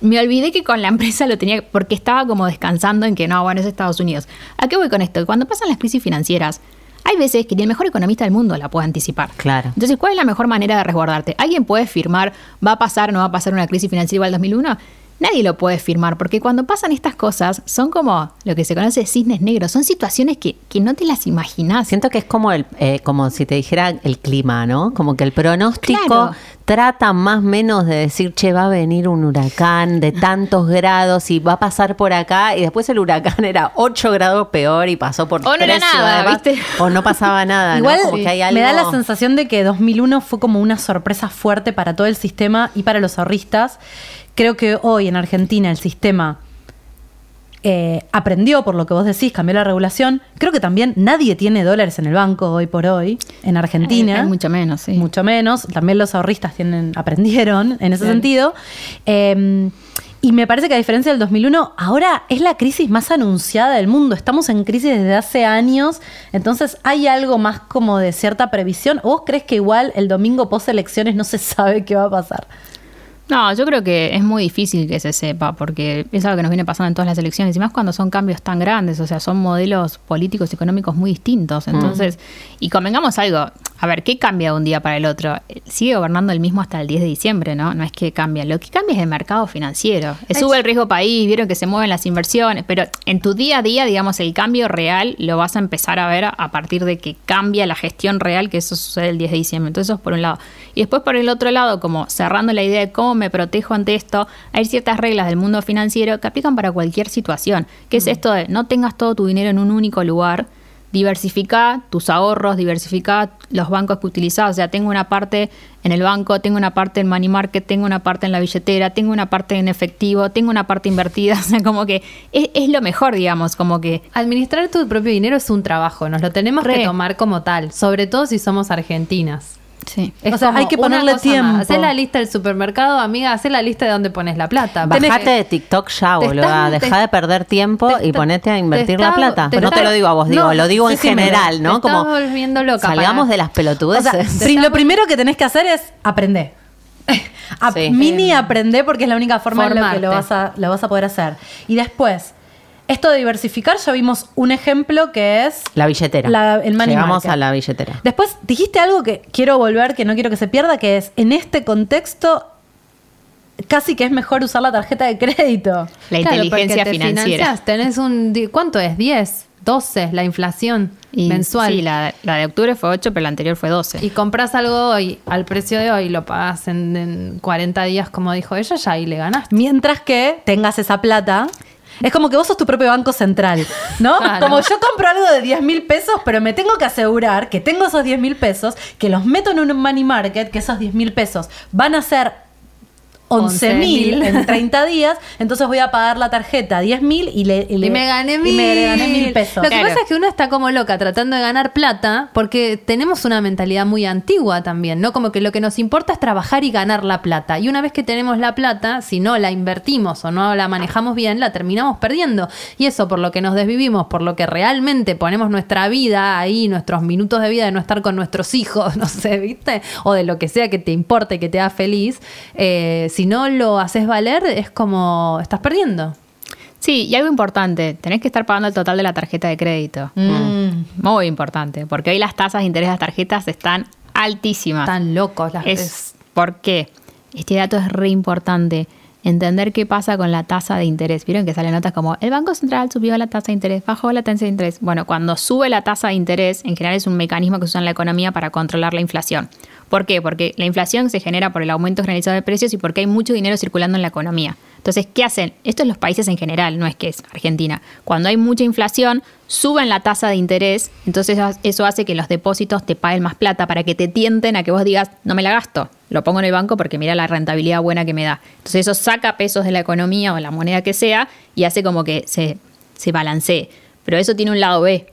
me olvidé que con la empresa lo tenía, porque estaba como descansando en que no, bueno, es Estados Unidos. ¿A qué voy con esto? Cuando pasan las crisis financieras, hay veces que ni el mejor economista del mundo la puede anticipar. Claro. Entonces, ¿cuál es la mejor manera de resguardarte? ¿Alguien puede firmar, va a pasar o no va a pasar una crisis financiera igual al 2001? Nadie lo puede firmar, porque cuando pasan estas cosas, son como lo que se conoce de cisnes negros, son situaciones que, que no te las imaginas. Siento que es como el, eh, como si te dijera el clima, ¿no? Como que el pronóstico Claro. trata más o menos de decir, che, va a venir un huracán de tantos grados y va a pasar por acá y después el huracán era 8 grados peor y pasó por O no era nada, ¿viste? O no pasaba nada, ¿no? Igual Como que hay me da algo- la sensación de que 2001 fue como una sorpresa fuerte para todo el sistema y para los ahorristas. Creo que hoy en Argentina el sistema eh, aprendió por lo que vos decís, cambió la regulación. Creo que también nadie tiene dólares en el banco hoy por hoy en Argentina. Hay- hay mucho menos, sí. Mucho menos. También los ahorristas tienen, aprendieron en ese sentido. Eh, y me parece que a diferencia del 2001, ahora es la crisis más anunciada del mundo. Estamos en crisis desde hace años. Entonces, ¿hay algo más como de cierta previsión? ¿O vos crees que igual el domingo post elecciones no se sabe qué va a pasar? No, yo creo que es muy difícil que se sepa, porque es algo que nos viene pasando en todas las elecciones, y más cuando son cambios tan grandes, o sea, son modelos políticos y económicos muy distintos. Entonces, y convengamos algo, a ver, ¿qué cambia de un día para el otro? Sigue gobernando el mismo hasta el 10 de diciembre, ¿no? No es que cambia, lo que cambia es el mercado financiero. Sube el riesgo país, vieron que se mueven las inversiones, pero en tu día a día, digamos, el cambio real lo vas a empezar a ver a partir de que cambia la gestión real, que eso sucede el 10 de diciembre. Entonces, eso es por un lado. Y después, por el otro lado, como cerrando la idea de cómo me protejo ante esto, hay ciertas reglas del mundo financiero que aplican para cualquier situación, que es esto de no tengas todo tu dinero en un único lugar. Diversifica tus ahorros, diversifica los bancos que utilizás. O sea, tengo una parte en el banco, tengo una parte en money market, tengo una parte en la billetera, tengo una parte en efectivo, tengo una parte invertida. O sea, como que es, es lo mejor, digamos, como que Administrar tu propio dinero es un trabajo, nos lo tenemos Re. que tomar como tal, sobre todo si somos argentinas. Sí. Es O sea, hay que una ponerle tiempo. más. Hacé la lista del supermercado, amiga, hacé la lista de dónde pones la plata. Bajate de TikTok ya, estás- Deja de perder tiempo y ponete a invertir la plata. te no está- te lo digo a vos, digo, no, lo digo en sí, sí, me- general, te ¿no? Como volviendo loca, salgamos para- de las O sea, pelotudeces. lo primero que tenés que hacer es aprender. A- Sí. Mini aprender porque es la única forma en la que Formarte. lo vas, a, lo vas a poder hacer. Y después, esto de diversificar, ya vimos un ejemplo que es la billetera. la- el money Llegamos market. a la billetera. Después dijiste algo que quiero volver, que no quiero que se pierda, que es en este contexto casi que es mejor usar la tarjeta de crédito. La Claro, inteligencia porque te financiera. tenés un ¿cuánto es? 10, 12 la inflación Y mensual. Sí, la, la de octubre fue 8, pero la anterior fue 12. Y compras algo hoy al precio de hoy, lo pagas en, en 40 días, como dijo ella, ya ahí le ganaste. Mientras que tengas esa plata. Es como que vos sos tu propio banco central, ¿no? Claro. Como yo compro algo de 10 mil pesos, pero me tengo que asegurar que tengo esos 10 mil pesos, que los meto en un money market, que esos 10 mil pesos van a ser 11 mil 11.000. en 30 días, entonces voy a pagar la tarjeta 10 mil y, le, Y le- me gané y mil. me gané mil pesos. Lo que Claro. pasa es que uno está como loca tratando de ganar plata porque tenemos una mentalidad muy antigua también, ¿no? Como que lo que nos importa es trabajar y ganar la plata. Y una vez que tenemos la plata, si no la invertimos o no la manejamos bien, la terminamos perdiendo. Y eso por lo que nos desvivimos, por lo que realmente ponemos nuestra vida ahí, nuestros minutos de vida de no estar con nuestros hijos, no sé, ¿viste? O de lo que sea que te importe, que te haga feliz. eh, si no lo haces valer, es como estás perdiendo. Sí, y algo importante, tenés que estar pagando el total de la tarjeta de crédito. Mm. Muy importante, porque hoy las tasas de interés de las tarjetas están altísimas. Tan locos las Es, ¿Por qué? Este dato es re importante. Entender qué pasa con la tasa de interés. Vieron que salen notas como el Banco Central subió la tasa de interés, bajó la tasa de interés. Bueno, cuando sube la tasa de interés, en general es un mecanismo que se usa en la economía para controlar la inflación. ¿Por qué? Porque la inflación se genera por el aumento generalizado de precios y porque hay mucho dinero circulando en la economía. Entonces, ¿qué hacen? Esto es los países en general, no es que es Argentina. Cuando hay mucha inflación, suben la tasa de interés, entonces eso hace que los depósitos te paguen más plata para que te tienten a que vos digas, no me la gasto, lo pongo en el banco porque mira la rentabilidad buena que me da. Entonces eso saca pesos de la economía o la moneda que sea y hace como que se, se balancee. Pero eso tiene un lado B.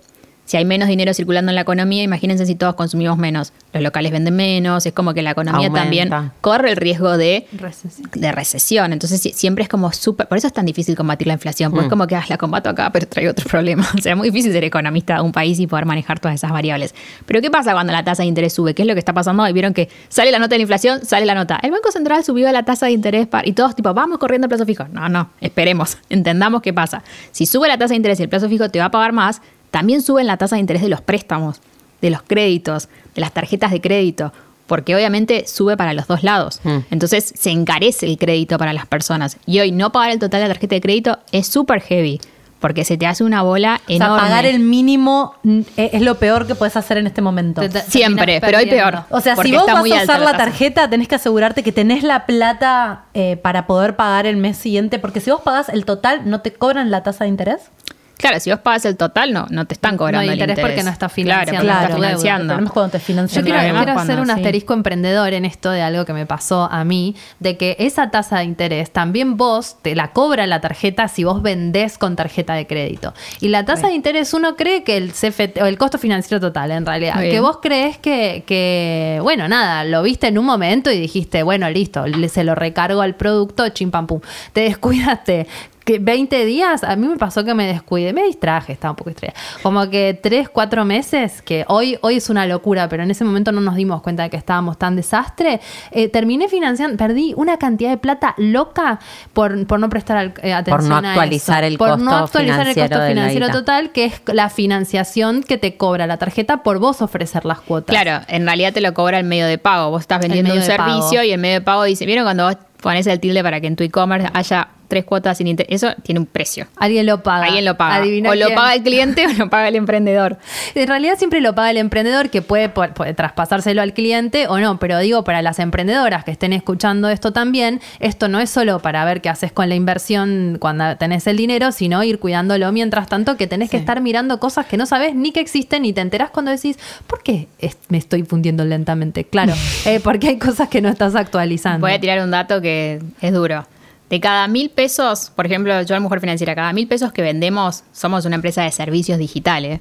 Si hay menos dinero circulando en la economía, imagínense si todos consumimos menos. Los locales venden menos, es como que la economía Aumenta. también corre el riesgo de Recesión. de recesión. Entonces siempre es como súper... Por eso es tan difícil combatir la inflación, porque es como que ah, la combato acá, pero traigo otro problema. O sea, es muy difícil ser economista de un país y poder manejar todas esas variables. Pero ¿qué pasa cuando la tasa de interés sube? ¿Qué es lo que está pasando hoy? Vieron que sale la nota de la inflación, sale la nota. El Banco Central subió la tasa de interés y todos tipo, vamos corriendo a plazo fijo. No, no, esperemos, entendamos qué pasa. Si sube la tasa de interés y el plazo fijo te va a pagar más, también suben la tasa de interés de los préstamos, de los créditos, de las tarjetas de crédito. Porque obviamente sube para los dos lados. Mm. Entonces se encarece el crédito para las personas. Y hoy no pagar el total de la tarjeta de crédito es súper heavy. Porque se te hace una bola O sea, enorme. pagar el mínimo mm, e- es lo peor que puedes hacer en este momento. Siempre, pero hay perdiendo. peor. O sea, si vos vas a usar la tarjeta, tenés que asegurarte que tenés la plata eh, para poder pagar el mes siguiente, porque si vos pagás el total, ¿no te cobran la tasa de interés? Claro, si vos pagas el total, no, no te están cobrando No hay el interés interés. porque no estás Claro, financiando no estás deuda. El financiando. es cuando te financian. Yo quiero, Claro, quiero cuando hacer un sí. asterisco emprendedor en esto de algo que me pasó a mí, de que esa tasa de interés también vos te la cobra la tarjeta si vos vendés con tarjeta de crédito. Y la tasa de interés uno cree que el CFT, o el costo financiero total en realidad, que vos crees que, que, bueno, nada, lo viste en un momento y dijiste, bueno, listo, le- se lo recargo al producto, chim pam pum. Te descuidaste. Que 20 días, a mí me pasó que me descuidé, me distraje, estaba un poco distraída. Como que 3, 4 meses, que hoy, hoy es una locura, pero en ese momento no nos dimos cuenta de que estábamos tan desastre. eh, terminé financiando, perdí una cantidad de plata loca por, por no prestar al- eh, atención no a actualizar eso. el por no costo actualizar el costo financiero total, que es la financiación que te cobra la tarjeta por vos ofrecer las cuotas. Claro, en realidad te lo cobra el medio de pago. Vos estás vendiendo un pago. servicio y el medio de pago dice, ¿vieron cuando vos pones el tilde para que en tu e-commerce haya tres cuotas sin interés. Eso tiene un precio. Alguien lo paga. Alguien lo paga. Adivina o lo paga el cliente o lo paga el emprendedor. En realidad siempre lo paga el emprendedor que puede, traspasárselo al cliente o no, pero digo para las emprendedoras que estén escuchando esto también, esto no es solo para ver qué haces con la inversión cuando tenés el dinero, sino ir cuidándolo mientras tanto que tenés que estar mirando cosas que no sabes ni que existen y te enterás cuando decís, ¿por qué es- me estoy fundiendo lentamente? Claro, eh, porque hay cosas que no estás actualizando. Voy a tirar un dato que es duro. De cada mil pesos, por ejemplo, yo, Mujer Financiera, cada mil pesos que vendemos, somos una empresa de servicios digitales.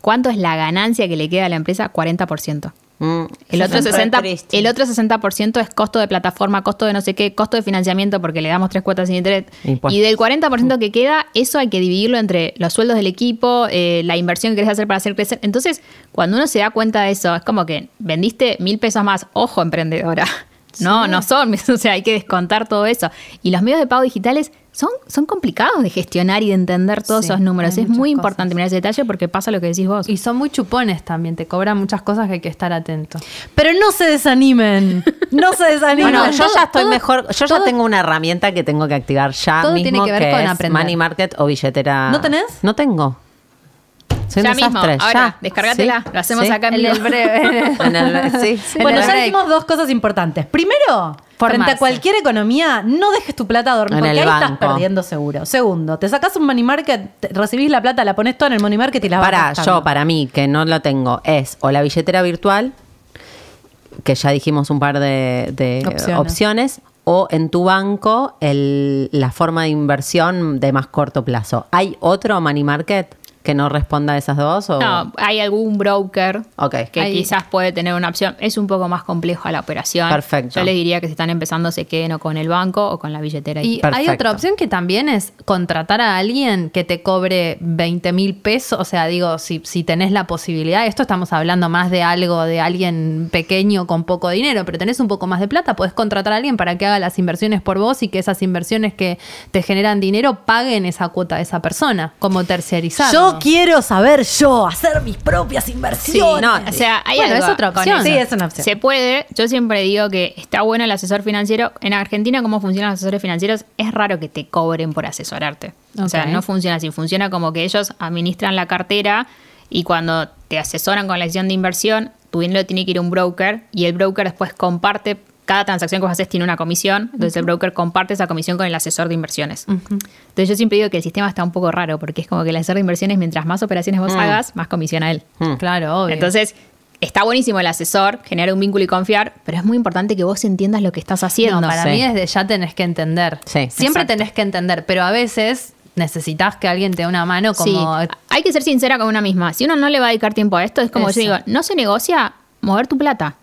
¿Cuánto es la ganancia que le queda a la empresa? 40%. Mm, El otro, eso es re 60, triste. el otro 60% es costo de plataforma, costo de no sé qué, costo de financiamiento porque le damos tres cuotas sin interés. Impuestos. Y del 40% que queda, eso hay que dividirlo entre los sueldos del equipo, eh, la inversión que querés hacer para hacer crecer. Entonces, cuando uno se da cuenta de eso, es como que vendiste mil pesos más, ojo emprendedora. No, no son, o sea, hay que descontar todo eso. Y los medios de pago digitales son, son complicados de gestionar y de entender todos Sí, esos números. Es muy cosas. importante mirar ese detalle porque pasa lo que decís vos. Y son muy chupones también, te cobran muchas cosas que hay que estar atento. Pero no se desanimen. No se desanimen. Bueno, No, yo todo- ya estoy todo- mejor. Yo todo- ya tengo una herramienta que tengo que activar ya Todo mismo tiene que ver con es aprender. Money Market o billetera. ¿No tenés? No tengo. Soy Ya un mismo, desastre. ahora, ya. descárgatela, lo hacemos acá en el breve. En el- sí. En Bueno, el ya break. dijimos dos cosas importantes. Primero, frente a cualquier economía, no dejes tu plata dormir, En porque el ahí estás banco. perdiendo seguro. Segundo, te sacás un money market, recibís la plata, la pones toda en el money market y la vas Para, yo, para mí, que no lo tengo, es o la billetera virtual, que ya dijimos un par de, de Opciones. opciones. o en tu banco el- la forma de inversión de más corto plazo. ¿Hay otro money market que no responda a esas dos? O? No, hay algún broker Ok. que Ahí. quizás puede tener una opción. Es un poco más compleja la operación. Perfecto. Yo les diría que si están empezando se queden o con el banco o con la billetera. Y Perfecto. hay otra opción que también es contratar a alguien que te cobre 20 mil pesos. O sea, digo, si, si tenés la posibilidad, esto estamos hablando más de algo de alguien pequeño con poco dinero, pero tenés un poco más de plata, podés contratar a alguien para que haga las inversiones por vos y que esas inversiones que te generan dinero paguen esa cuota de esa persona, como terciarizar. Yo quiero saber yo, hacer mis propias Sí, inversiones. no, o sea, hay Bueno, algo es otra opción. Sí, es una opción. Se puede. Yo siempre digo que está bueno el asesor financiero. En Argentina, cómo funcionan los asesores financieros, es raro que te cobren por asesorarte. O sea, no funciona así. Funciona como que ellos administran la cartera y cuando te asesoran con la decisión de inversión, tu dinero tiene que ir a un broker y el broker después comparte. Cada transacción que vos haces tiene una comisión, entonces el broker comparte esa comisión con el asesor de inversiones. Entonces yo siempre digo que el sistema está un poco raro, porque es como que el asesor de inversiones, mientras más operaciones vos hagas, más comisión a él. Mm. Claro, obvio. Entonces, está buenísimo el asesor, generar un vínculo y confiar, pero es muy importante que vos entiendas lo que estás haciendo. No, para Sí. mí desde ya tenés que entender. Sí. Siempre Exacto. tenés que entender, pero a veces necesitas que alguien te dé una mano Sí, como... hay que ser sincera con una misma. Si uno no le va a dedicar tiempo a esto, es como Eso. yo digo, no se negocia mover tu plata.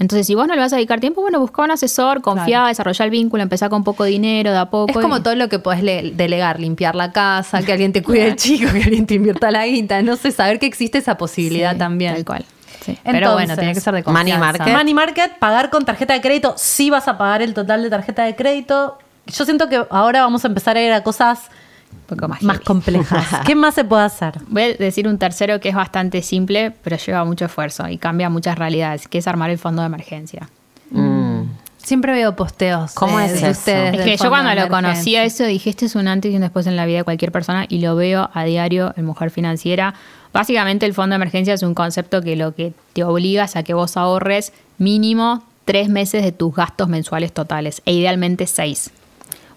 Entonces, si vos no le vas a dedicar tiempo, bueno, busca un asesor, confía, Claro. desarrolla el vínculo, empezá con poco dinero, de a poco. Es como todo lo que podés le- delegar, limpiar la casa, que alguien te cuide el chico, que alguien te invierta la guita, no sé, saber que existe esa posibilidad Sí, también. Tal cual. Sí. Pero Entonces, bueno, tiene que ser de Money confianza. market. Money market, pagar con tarjeta de crédito. Sí vas a pagar el total de tarjeta de crédito. Yo siento que ahora vamos a empezar a ir a cosas Un poco más, más heavy. complejas. ¿Qué más se puede hacer? Voy a decir un tercero que es bastante simple, pero lleva mucho esfuerzo y cambia muchas realidades, que es armar el fondo de emergencia. Mm. Siempre veo posteos ¿Cómo de, es de eso? ustedes. Es que yo cuando lo emergencia. conocía eso dije, este es un antes y un después en la vida de cualquier persona y lo veo a diario en Mujer Financiera. Básicamente el fondo de emergencia es un concepto que lo que te obliga es a que vos ahorres mínimo tres meses de tus gastos mensuales totales e idealmente seis.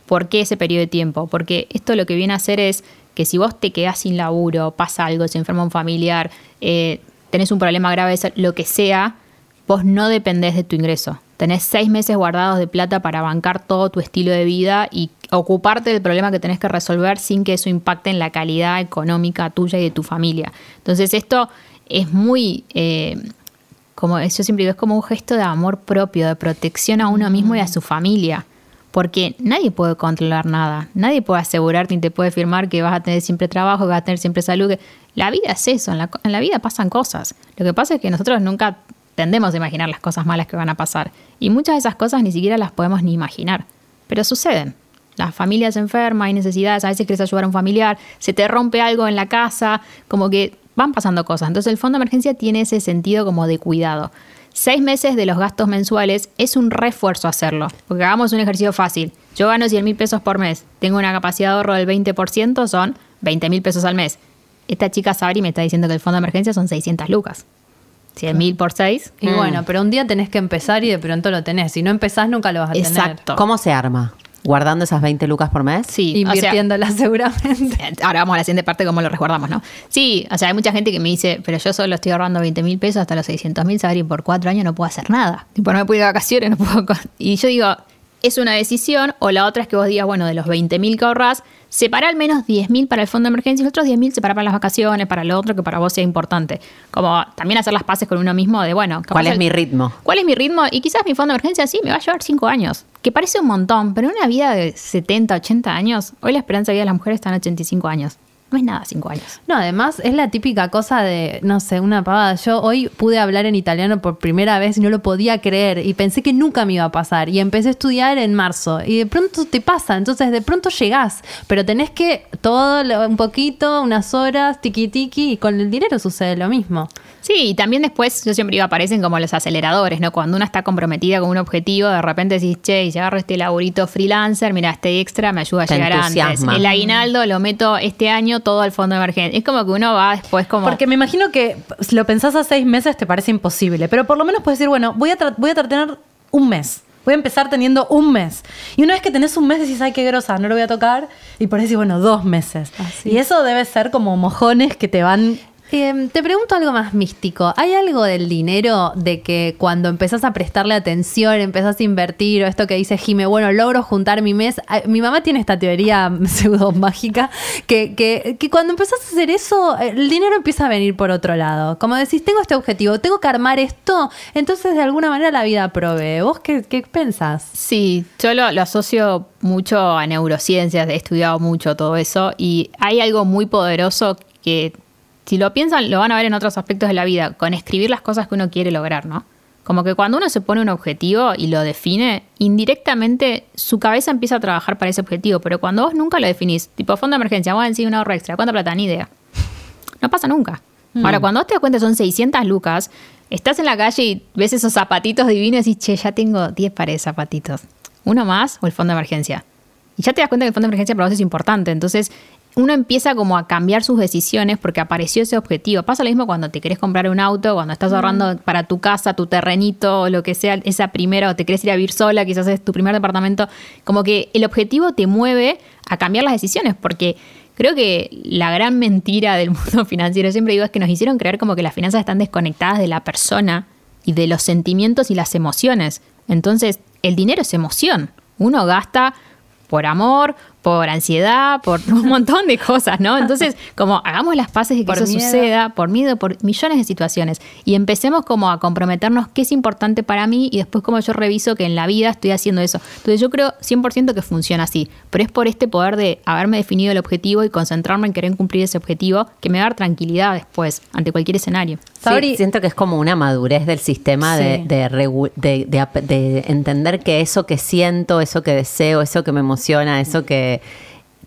¿Por qué ese periodo de tiempo? Porque esto lo que viene a hacer es que si vos te quedás sin laburo, pasa algo, se enferma un familiar, eh, tenés un problema grave, lo que sea, vos no dependés de tu ingreso. Tenés seis meses guardados de plata para bancar todo tu estilo de vida y ocuparte del problema que tenés que resolver sin que eso impacte en la calidad económica tuya y de tu familia. Entonces esto es muy... eh, como yo siempre digo, es como un gesto de amor propio, de protección a uno mismo y a su familia. Porque nadie puede controlar nada. Nadie puede asegurarte ni te puede firmar que vas a tener siempre trabajo, que vas a tener siempre salud. La vida es eso, en la, en la vida pasan cosas. Lo que pasa es que nosotros nunca tendemos a imaginar las cosas malas que van a pasar. Y muchas de esas cosas ni siquiera las podemos ni imaginar. Pero suceden. Las familias se enferman, hay necesidades, a veces quieres ayudar a un familiar, se te rompe algo en la casa, como que van pasando cosas. Entonces el fondo de emergencia tiene ese sentido como de cuidado. Seis meses de los gastos mensuales es un refuerzo hacerlo. Porque hagamos un ejercicio fácil. Yo gano 100 mil pesos por mes. Tengo una capacidad de ahorro del 20%, son 20 mil pesos al mes. Esta chica Sabri me está diciendo que el fondo de emergencia son 600 lucas. 100 mil por 6. Y bueno, pero un día tenés que empezar y de pronto lo tenés. Si no empezás, nunca lo vas a tener. Exacto. ¿Cómo se arma? ¿Guardando esas 20 lucas por mes? Sí, o sea, Invirtiéndola seguramente. Ahora vamos a la siguiente parte, cómo lo resguardamos, ¿no? Sí, o sea, hay mucha gente que me dice, pero yo solo estoy ahorrando 20 mil pesos hasta los 600 mil, y por cuatro años no puedo hacer nada. Tipo, no me puedo ir de vacaciones, no puedo... Y yo digo, es una decisión, o la otra es que vos digas, bueno, de los 20 mil que ahorrás, separa al menos 10 mil para el fondo de emergencia y los otros 10 mil separa para las vacaciones, para lo otro que para vos sea importante. Como también hacer las paces con uno mismo de, bueno, ¿Cuál es el- mi ritmo? ¿Cuál es mi ritmo? Y quizás mi fondo de emergencia sí me va a llevar 5 años, que parece un montón, pero en una vida de 70, 80 años, hoy la esperanza de vida de las mujeres está en 85 años. No es nada 5 años. No, además es la típica cosa de, no sé, una pavada. Yo hoy pude hablar en italiano por primera vez y no lo podía creer y pensé que nunca me iba a pasar y empecé a estudiar en marzo y de pronto te pasa, entonces de pronto llegás, pero tenés que todo un poquito, unas horas, tiki tiki y con el dinero sucede lo mismo. Sí, y también después, yo siempre digo, aparecen como los aceleradores, ¿no? Cuando una está comprometida con un objetivo, de repente decís, che, y si agarro este laburito freelancer, mira, este extra me ayuda a Te llegar antes. El aguinaldo lo meto este año todo al fondo de emergencia. Es como que uno va después como... Porque me imagino que si lo pensás a seis meses te parece imposible, pero por lo menos puedes decir, bueno, voy a, voy a tener un mes. Voy a empezar teniendo un mes. Y una vez que tenés un mes decís, ay, qué grosa, no lo voy a tocar. Y por eso decís, bueno, dos meses. Así. Y eso debe ser como mojones que te van... Eh, te pregunto algo más místico. ¿Hay algo del dinero de que cuando empezás a prestarle atención, empezás a invertir o esto que dice Jime, bueno, logro juntar mi mes? Mi mamá tiene esta teoría pseudo mágica que, que, cuando empezás a hacer eso, el dinero empieza a venir por otro lado. Como decís, tengo este objetivo, tengo que armar esto, entonces de alguna manera la vida provee. ¿Vos qué, qué pensás? Sí, yo lo asocio mucho a neurociencias, he estudiado mucho todo eso y hay algo muy poderoso que si lo piensan lo van a ver en otros aspectos de la vida, con escribir las cosas que uno quiere lograr, ¿no? Como que cuando uno se pone un objetivo y lo define, indirectamente su cabeza empieza a trabajar para ese objetivo, pero cuando vos nunca lo definís, tipo fondo de emergencia, vamos a decir un ahorro extra, ¿cuánta plata? Ni idea. No pasa nunca. Ahora, cuando vos te das cuenta son 600 lucas, estás en la calle y ves esos zapatitos divinos y che, ya tengo 10 pares de zapatitos. ¿Uno más o el fondo de emergencia? Y ya te das cuenta que el fondo de emergencia para vos es importante. Entonces, uno empieza como a cambiar sus decisiones porque apareció ese objetivo. Pasa lo mismo cuando te querés comprar un auto, cuando estás ahorrando para tu casa, tu terrenito, o lo que sea, esa primera, o te querés ir a vivir sola, quizás es tu primer departamento. Como que el objetivo te mueve a cambiar las decisiones porque creo que la gran mentira del mundo financiero, siempre digo, es que nos hicieron creer como que las finanzas están desconectadas de la persona y de los sentimientos y las emociones. Entonces, el dinero es emoción. Uno gasta por amor, por ansiedad, por un montón de cosas, ¿no? Entonces, como hagamos las paces de que Por eso miedo. suceda, por miedo, por millones de situaciones. Y empecemos como a comprometernos qué es importante para mí y después como yo reviso que en la vida estoy haciendo eso. Entonces yo creo 100% que funciona así, pero es por este poder de haberme definido el objetivo y concentrarme en querer cumplir ese objetivo que me va a dar tranquilidad después ante cualquier escenario. Sí, siento que es como una madurez del sistema Sí. de de- de de entender que eso que siento, eso que deseo, eso que me emociona, eso que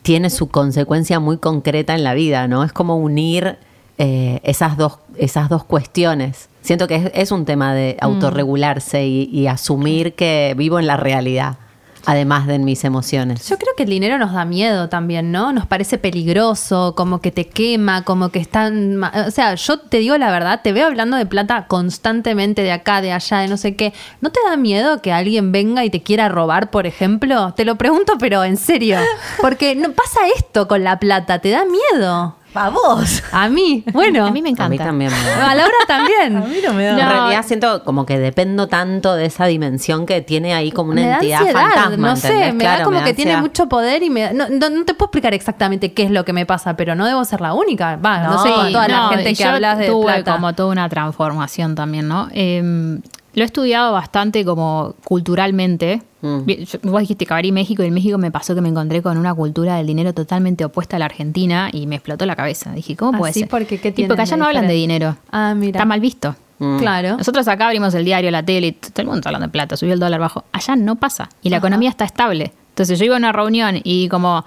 tiene su consecuencia muy concreta en la vida, ¿no? Es como unir eh, esas, dos, esas dos cuestiones. Siento que es, es un tema de autorregularse y, y asumir que vivo en la realidad, además de en mis emociones. Yo creo que el dinero nos da miedo también, ¿no? Nos parece peligroso, como que te quema, como que están... O sea, yo te digo la verdad, te veo hablando de plata constantemente de acá, de allá, de no sé qué. ¿No te da miedo que alguien venga y te quiera robar, por ejemplo? Te lo pregunto, pero en serio. Porque no pasa esto con la plata, ¿te da miedo? ¡A vos! A mí, bueno. A mí me encanta. A mí también me da. A Laura también. A mí no me da. En No. realidad siento como que dependo tanto de esa dimensión que tiene ahí como una me da entidad ansiedad, fantasma. no sé, ¿entendés? me da como me que tiene mucho poder y me da- no, no- no te puedo explicar exactamente qué es lo que me pasa, pero no debo ser la única. Va, no, sé, con toda la no, gente que yo hablas de tuve plata. como toda una transformación también, ¿no? Eh, lo he estudiado bastante como culturalmente. Mm. Vos dijiste que abrí México y en México me pasó que me encontré con una cultura del dinero totalmente opuesta a la Argentina y me explotó la cabeza. Dije, ¿cómo ¿Ah, puede sí? ser? ¿Por qué? ¿Qué Y porque allá no hablan de dinero. Ah, mira. Está mal visto. Mm. Claro. Nosotros acá abrimos el diario, la tele, todo el mundo está hablando de plata, subió el dólar bajo. Allá no pasa. Y la economía está estable. Entonces yo iba a una reunión y como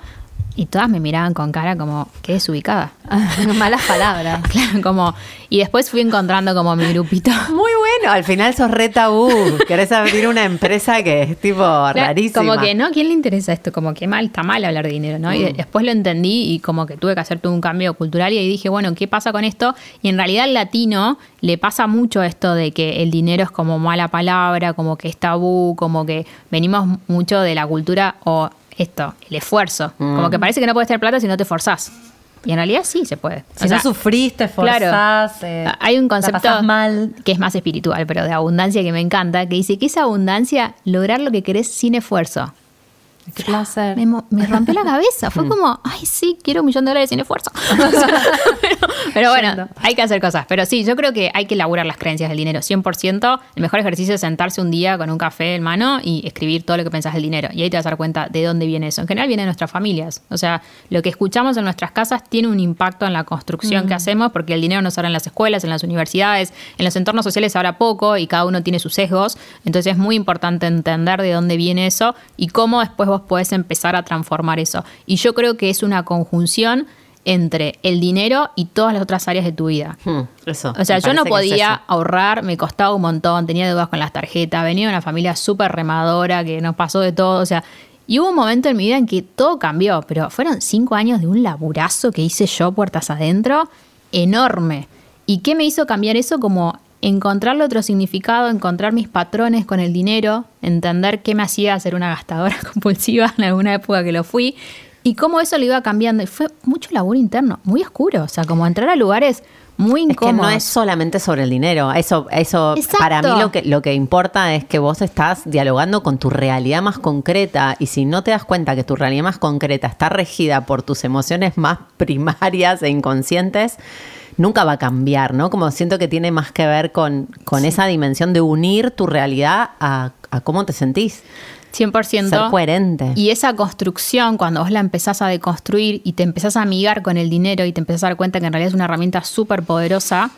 Y todas me miraban con cara como, qué desubicada. Malas palabras. Claro, como. Y después fui encontrando como mi grupito. Muy bueno, al final sos re tabú. Querés abrir una empresa que es tipo rarísima. Como que, ¿no? ¿Quién le interesa esto? Como que mal, está mal hablar de dinero, ¿no? Mm. Y de- después lo entendí y como que tuve que hacer todo un cambio cultural y ahí dije, bueno, ¿qué pasa con esto? Y en realidad al latino le pasa mucho esto de que el dinero es como mala palabra, como que es tabú, como que venimos mucho de la cultura o esto, el esfuerzo. Mm. Como que parece que no puedes tener plata si no te forzás. Y en realidad sí se puede. Si O sea, no sufriste, Claro. forzás, eh, Hay un concepto mal. que es más espiritual, pero de abundancia que me encanta, que dice que es abundancia lograr lo que querés sin esfuerzo. Qué placer. Me, rompió la cabeza. Fue como, ay, sí, quiero un millón de dólares sin esfuerzo. Pero, pero bueno, hay que hacer cosas. Pero sí, yo creo que hay que elaborar las creencias del dinero. 100%. El mejor ejercicio es sentarse un día con un café en mano y escribir todo lo que pensás del dinero. Y ahí te vas a dar cuenta de dónde viene eso. En general viene de nuestras familias. O sea, lo que escuchamos en nuestras casas tiene un impacto en la construcción que hacemos porque el dinero no se habla en las escuelas, en las universidades, en los entornos sociales se habla poco y cada uno tiene sus sesgos. Entonces es muy importante entender de dónde viene eso y cómo después vos podés empezar a transformar eso. Y yo creo que es una conjunción entre el dinero y todas las otras áreas de tu vida. Hmm, eso. O sea, yo no es podía ahorrar, me costaba un montón, tenía deudas con las tarjetas, venía de una familia súper remadora que nos pasó de todo, o sea, y hubo un momento en mi vida en que todo cambió, pero fueron cinco años de un laburazo que hice yo puertas adentro, enorme. ¿Y qué me hizo cambiar eso? Como encontrarle otro significado, encontrar mis patrones con el dinero, entender qué me hacía ser una gastadora compulsiva en alguna época que lo fui, y cómo eso lo iba cambiando. Y fue mucho laburo interno, muy oscuro, o sea, como entrar a lugares muy Es que incómodos. no es solamente sobre el dinero. Eso, eso Exacto. para mí lo que, lo que importa es que vos estás dialogando con tu realidad más concreta. Y si no te das cuenta que tu realidad más concreta está regida por tus emociones más primarias e inconscientes, nunca va a cambiar, ¿no? Como siento que tiene más que ver con, con esa dimensión de unir tu realidad a, a cómo te sentís. 100%. Ser coherente. Y esa construcción, cuando vos la empezás a deconstruir y te empezás a amigar con el dinero y te empezás a dar cuenta que en realidad es una herramienta súper poderosa,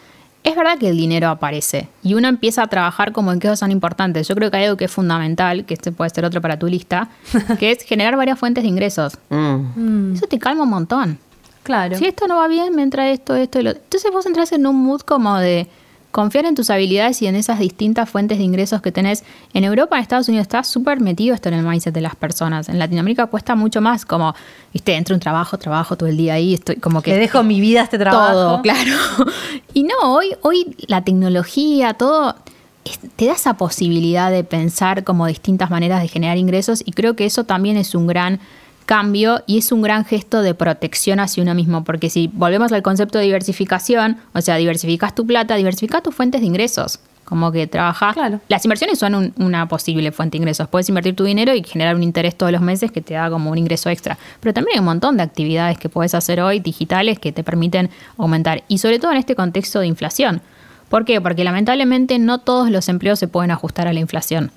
es verdad que el dinero aparece y uno empieza a trabajar como en qué cosas son importantes. Yo creo que hay algo que es fundamental, que este puede ser otro para tu lista, que es generar varias fuentes de ingresos. Mm. Eso te calma un montón. Claro. Si esto no va bien, me entra esto, esto y lo Entonces vos entras en un mood como de confiar en tus habilidades y en esas distintas fuentes de ingresos que tenés. En Europa, en Estados Unidos, está súper metido esto en el mindset de las personas. En Latinoamérica cuesta mucho más, como, viste, entro a un trabajo, trabajo todo el día ahí, estoy como que... Le dejo mi vida a este trabajo. Todo, claro. Y no, hoy, hoy la tecnología, todo, es- te da esa posibilidad de pensar como distintas maneras de generar ingresos y creo que eso también es un gran cambio y es un gran gesto de protección hacia uno mismo, porque si volvemos al concepto de diversificación, o sea, diversificas tu plata, diversificas tus fuentes de ingresos. Como que trabajas. Claro. Las inversiones son un- una posible fuente de ingresos. Puedes invertir tu dinero y generar un interés todos los meses que te da como un ingreso extra. Pero también hay un montón de actividades que puedes hacer hoy digitales que te permiten aumentar. Y sobre todo en este contexto de inflación. ¿Por qué? Porque lamentablemente no todos los empleos se pueden ajustar a la inflación.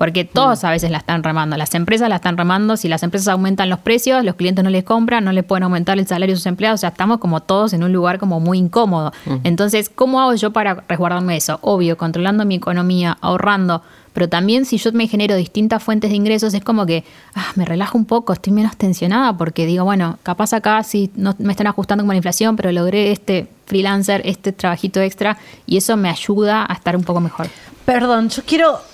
Porque todos a veces la están remando. Las empresas la están remando. Si las empresas aumentan los precios, los clientes no les compran, no les pueden aumentar el salario a sus empleados. O sea, estamos como todos en un lugar como muy incómodo. Entonces, ¿cómo hago yo para resguardarme de eso? Obvio, controlando mi economía, ahorrando. Pero también si yo me genero distintas fuentes de ingresos, es como que ah, me relajo un poco, estoy menos tensionada porque digo, bueno, capaz acá sí no me están ajustando como la inflación, pero logré este freelancer, este trabajito extra y eso me ayuda a estar un poco mejor. Perdón, yo quiero.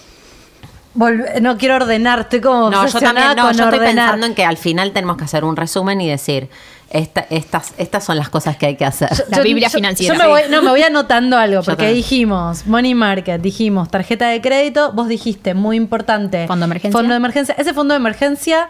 No quiero ordenar, estoy como. No, yo también, no, con yo estoy ordenar. pensando en que al final tenemos que hacer un resumen y decir, esta- estas, estas son las cosas que hay que hacer. La Biblia financiera. Yo me voy, no, me voy anotando algo, porque dijimos Money Market, dijimos tarjeta de crédito, vos dijiste, muy importante. Fondo de emergencia. Fondo de emergencia. Ese fondo de emergencia,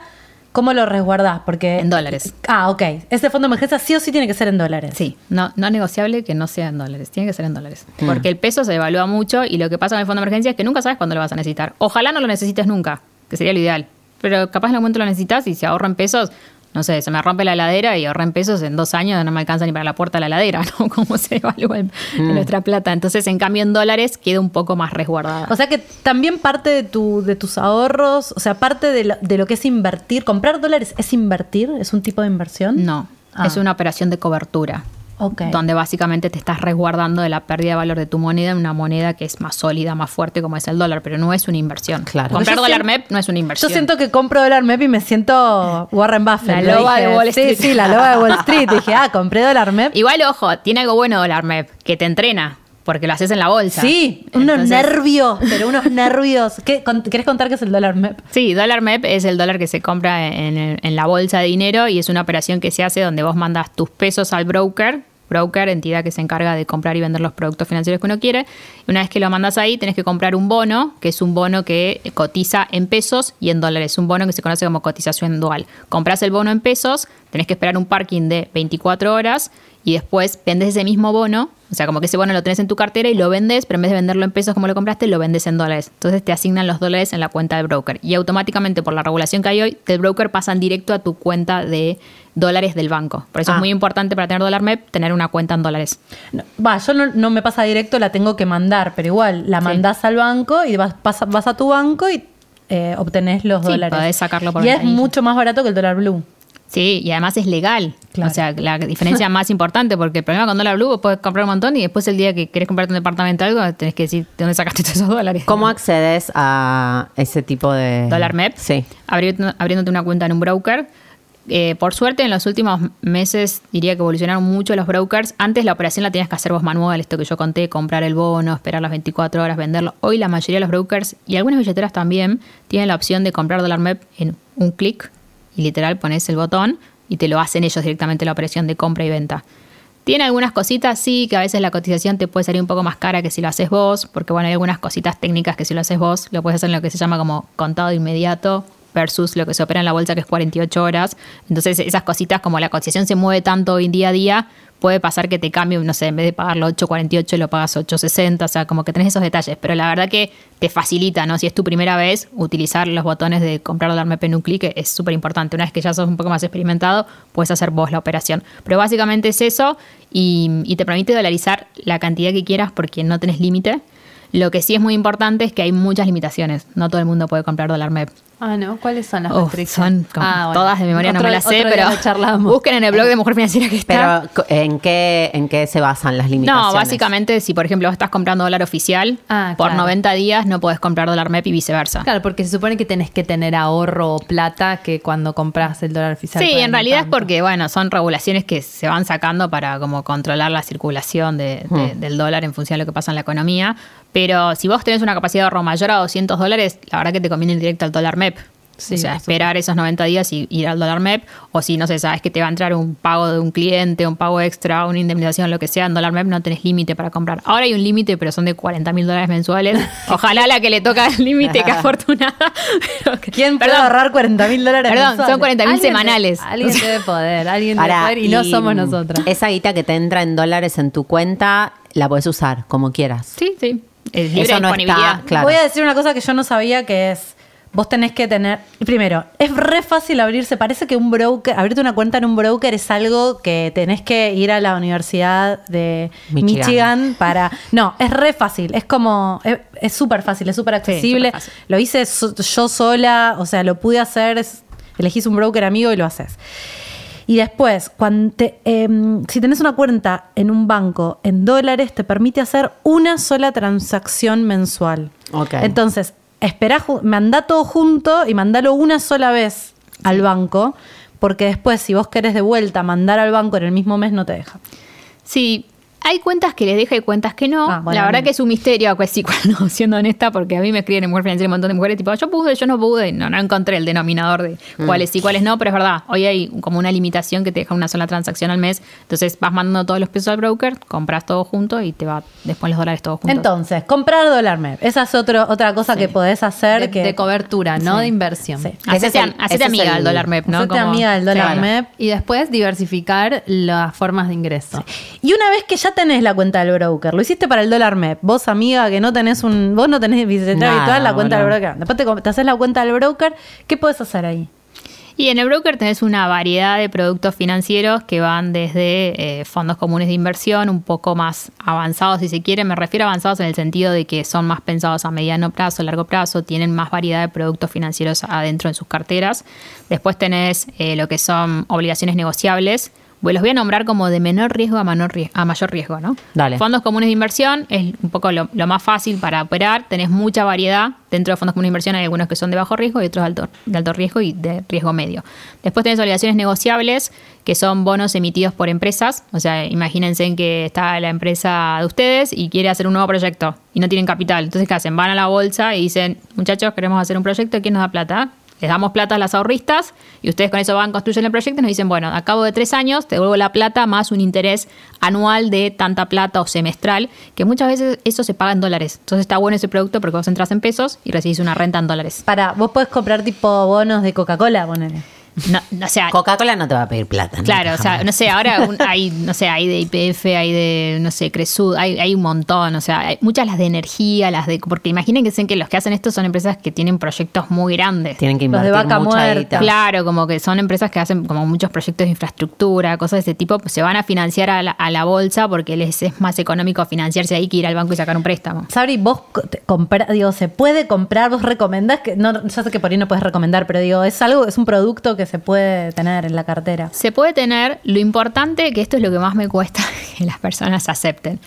¿cómo lo resguardás? Porque. En dólares. Ah, ok. Ese fondo de emergencia sí o sí tiene que ser en dólares. Sí, no, no negociable que no sea en dólares, tiene que ser en dólares. Porque el peso se devalúa mucho y lo que pasa con el fondo de emergencia es que nunca sabes cuándo lo vas a necesitar. Ojalá no lo necesites nunca, que sería lo ideal. Pero capaz en algún momento lo necesitas y se ahorra en pesos. No sé, se me rompe la heladera y ahorré en pesos en dos años, no me alcanza ni para la puerta de la heladera, ¿no? Cómo se evalúa el- nuestra plata. Entonces, en cambio, en dólares queda un poco más resguardada. O sea que también parte de, tu, de tus ahorros, o sea, parte de lo, de lo que es invertir, comprar dólares es invertir, es un tipo de inversión. no, Ah. es una operación de cobertura. Donde básicamente te estás resguardando de la pérdida de valor de tu moneda en una moneda que es más sólida, más fuerte como es el dólar, pero no es una inversión. Claro. Comprar dólar MEP no es una inversión. Yo siento que compro dólar MEP y me siento Warren Buffett. La lo loba dije. de Wall Street. Sí, sí, la loba de Wall Street. Dije, ah, compré dólar MEP. Igual, ojo, tiene algo bueno dólar MEP, que te entrena, porque lo haces en la bolsa. Sí, unos Entonces- nervios, pero unos nervios. ¿Qué, con- ¿Querés contar qué es el dólar MEP? Sí, dólar MEP es el dólar que se compra en, el- en la bolsa de dinero y es una operación que se hace donde vos mandas tus pesos al broker. Broker, entidad que se encarga de comprar y vender los productos financieros que uno quiere. Una vez que lo mandas ahí, tenés que comprar un bono, que es un bono que cotiza en pesos y en dólares. Un bono que se conoce como cotización dual. Compras el bono en pesos, tenés que esperar un parking de 24 horas y después vendes ese mismo bono, o sea, como que ese bono lo tenés en tu cartera y lo vendes, pero en vez de venderlo en pesos como lo compraste, lo vendes en dólares. Entonces te asignan los dólares en la cuenta del broker y automáticamente por la regulación que hay hoy, del broker pasan directo a tu cuenta de dólares del banco. Por eso Ah. es muy importante para tener dólar MEP tener una cuenta en dólares. No, Va, yo no, no me pasa directo, la tengo que mandar, pero igual la Sí. mandás al banco y vas, vas, a- vas a tu banco y eh, obtenés los Sí, dólares. podés sacarlo por y es mucho más barato que el dólar blue. Sí, y además es legal. Claro. O sea, la diferencia más importante, porque el problema con dólar blue, vos podés comprar un montón y después el día que querés comprarte un departamento o algo, tenés que decir de dónde sacaste todos esos dólares. ¿Cómo accedes a ese tipo de. ¿Dólar MEP? Sí. Abriendo- abriéndote una cuenta en un broker. Eh, por suerte, en los últimos meses diría que evolucionaron mucho los brokers. Antes la operación la tenías que hacer vos manual, esto que yo conté, comprar el bono, esperar las 24 horas, venderlo. Hoy la mayoría de los brokers y algunas billeteras también tienen la opción de comprar dólar MEP en un clic y literal pones el botón y te lo hacen ellos directamente la operación de compra y venta. Tiene algunas cositas, sí, que a veces la cotización te puede salir un poco más cara que si lo haces vos, porque bueno, hay algunas cositas técnicas que si lo haces vos, lo puedes hacer en lo que se llama como contado inmediato versus lo que se opera en la bolsa que es 48 horas. Entonces esas cositas como la cotización se mueve tanto hoy día a día, puede pasar que te cambie, no sé, en vez de pagarlo 8.48 lo pagas 8.60, o sea, como que tenés esos detalles, pero la verdad que te facilita, ¿no? Si es tu primera vez, utilizar los botones de comprar dólar MEP en un clic es súper importante. Una vez que ya sos un poco más experimentado, puedes hacer vos la operación. Pero básicamente es eso y, y te permite dolarizar la cantidad que quieras porque no tenés límite. Lo que sí es muy importante es que hay muchas limitaciones. No todo el mundo puede comprar dólar MEP. Ah, no. ¿Cuáles son las restricciones? son como Ah, bueno. todas de memoria, no me las sé, pero busquen en el blog de Mujer Financiera que está. Pero, ¿en qué, ¿en qué se basan las limitaciones? No, básicamente, si por ejemplo vos estás comprando dólar oficial, Ah, por claro. 90 días no podés comprar dólar MEP y viceversa. Claro, porque se supone que tenés que tener ahorro o plata que cuando compras el dólar oficial. Sí, en realidad es porque, bueno, son regulaciones que se van sacando para como controlar la circulación de- de- Hmm. del dólar en función de lo que pasa en la economía. Pero si vos tenés una capacidad de ahorro mayor a 200 dólares, la verdad que te conviene ir directo al dólar MEP. Sí, o sea, esperar esos 90 días y ir al dólar MEP. O si, no sé, sabes que te va a entrar un pago de un cliente, un pago extra, una indemnización, lo que sea, en dólar MEP no tenés límite para comprar. Ahora hay un límite, pero son de 40 mil dólares mensuales. Ojalá la que le toca el límite, que afortunada. Que- ¿Quién puede Perdón, ahorrar 40 mil dólares? Perdón, mensuales? son 40 mil Alguien de- semanales. Alguien debe poder, alguien debe poder y no somos nosotras. Esa guita que te entra en dólares en tu cuenta, la puedes usar como quieras. Sí, sí. Es libre Eso no está, claro. Voy a decir una cosa que yo no sabía que es. Vos tenés que tener. Primero, es re fácil abrirse. Parece que un broker, abrirte una cuenta en un broker es algo que tenés que ir a la universidad de Michigan. Michigan, para. No, es re fácil. Es como. Es súper fácil, es súper accesible. lo hice so- yo sola, o sea, lo pude hacer. es- elegís un broker amigo y lo haces. Y después, cuando te- em, si tenés una cuenta en un banco en dólares, te permite hacer una sola transacción mensual. Ok. Entonces, esperá, ju- mandá todo junto y mandalo una sola vez al banco, porque después, si vos querés de vuelta mandar al banco en el mismo mes, no te deja. Sí, hay cuentas que les deja y cuentas que no. Ah, bueno, la verdad que es un misterio, pues sí, cuando, siendo honesta, porque a mí me escriben en Mujer Financiera un montón de mujeres, tipo, yo pude, yo no pude, no, no encontré el denominador de Mm. cuáles sí, cuáles no, pero es verdad, hoy hay como una limitación que te deja una sola transacción al mes, entonces vas mandando todos los pesos al broker, compras todo junto y te va después los dólares todos juntos. Entonces, comprar dólar MEP. Esa es otro, otra cosa que podés hacer. de, que, de cobertura, no Sí. de inversión. Sí. Hacete, el- amiga el- del dólar MEP, ¿no? Hacete Como- amiga del dólar Claro. MEP. Y después diversificar las formas de ingreso. Y una vez que ya tenés la cuenta del broker, lo hiciste para el dólar MEP, vos amiga que no tenés un, vos no tenés billetera Nada, habitual, la cuenta del broker. Después te haces la cuenta del broker, ¿qué podés hacer ahí? Y en el broker tenés una variedad de productos financieros que van desde eh, fondos comunes de inversión, un poco más avanzados si se quiere. Me refiero a avanzados en el sentido de que son más pensados a mediano plazo, largo plazo, tienen más variedad de productos financieros adentro en sus carteras. Después tenés eh, lo que son obligaciones negociables. Voy- los voy a nombrar como de menor riesgo a, menor ries- a mayor riesgo, ¿no? Dale. Fondos comunes de inversión es un poco lo, lo más fácil para operar. Tenés mucha variedad. Dentro de fondos comunes de inversión hay algunos que son de bajo riesgo y otros de alto, de alto riesgo y de riesgo medio. Después tenés obligaciones negociables, que son bonos emitidos por empresas. O sea, imagínense en que está la empresa de ustedes y quiere hacer un nuevo proyecto y no tienen capital. Entonces, ¿qué hacen? Van a la bolsa y dicen, muchachos, queremos hacer un proyecto, ¿quién nos da plata? Les damos plata a las ahorristas y ustedes con eso van, construyen el proyecto y nos dicen, bueno, a cabo de tres años te devuelvo la plata más un interés anual de tanta plata o semestral, que muchas veces eso se paga en dólares. Entonces está bueno ese producto porque vos entras en pesos y recibís una renta en dólares. Para, vos podés comprar tipo bonos de Coca-Cola, ponele. No, no, o sea, Coca-Cola no te va a pedir plata. Claro, nunca o sea, jamás. no sé, ahora un- hay, no sé, hay de IPF, hay de, no sé, Cresud, hay, hay un montón, o sea, hay muchas las de energía, las de, porque imagínense que los que hacen esto son empresas que tienen proyectos muy grandes. Tienen que Los de invertir vaca mucha muerta. guita. Claro, como que son empresas que hacen como muchos proyectos de infraestructura, cosas de ese tipo, pues se van a financiar a la, a la bolsa porque les es más económico financiarse ahí que ir al banco y sacar un préstamo. Sabri, vos co- te compra- digo, se puede comprar, vos recomendás que, no, yo sé que por ahí no puedes recomendar, pero digo, es algo, es un producto que se puede tener en la cartera. Se puede tener, lo importante, que esto es lo que más me cuesta que las personas acepten.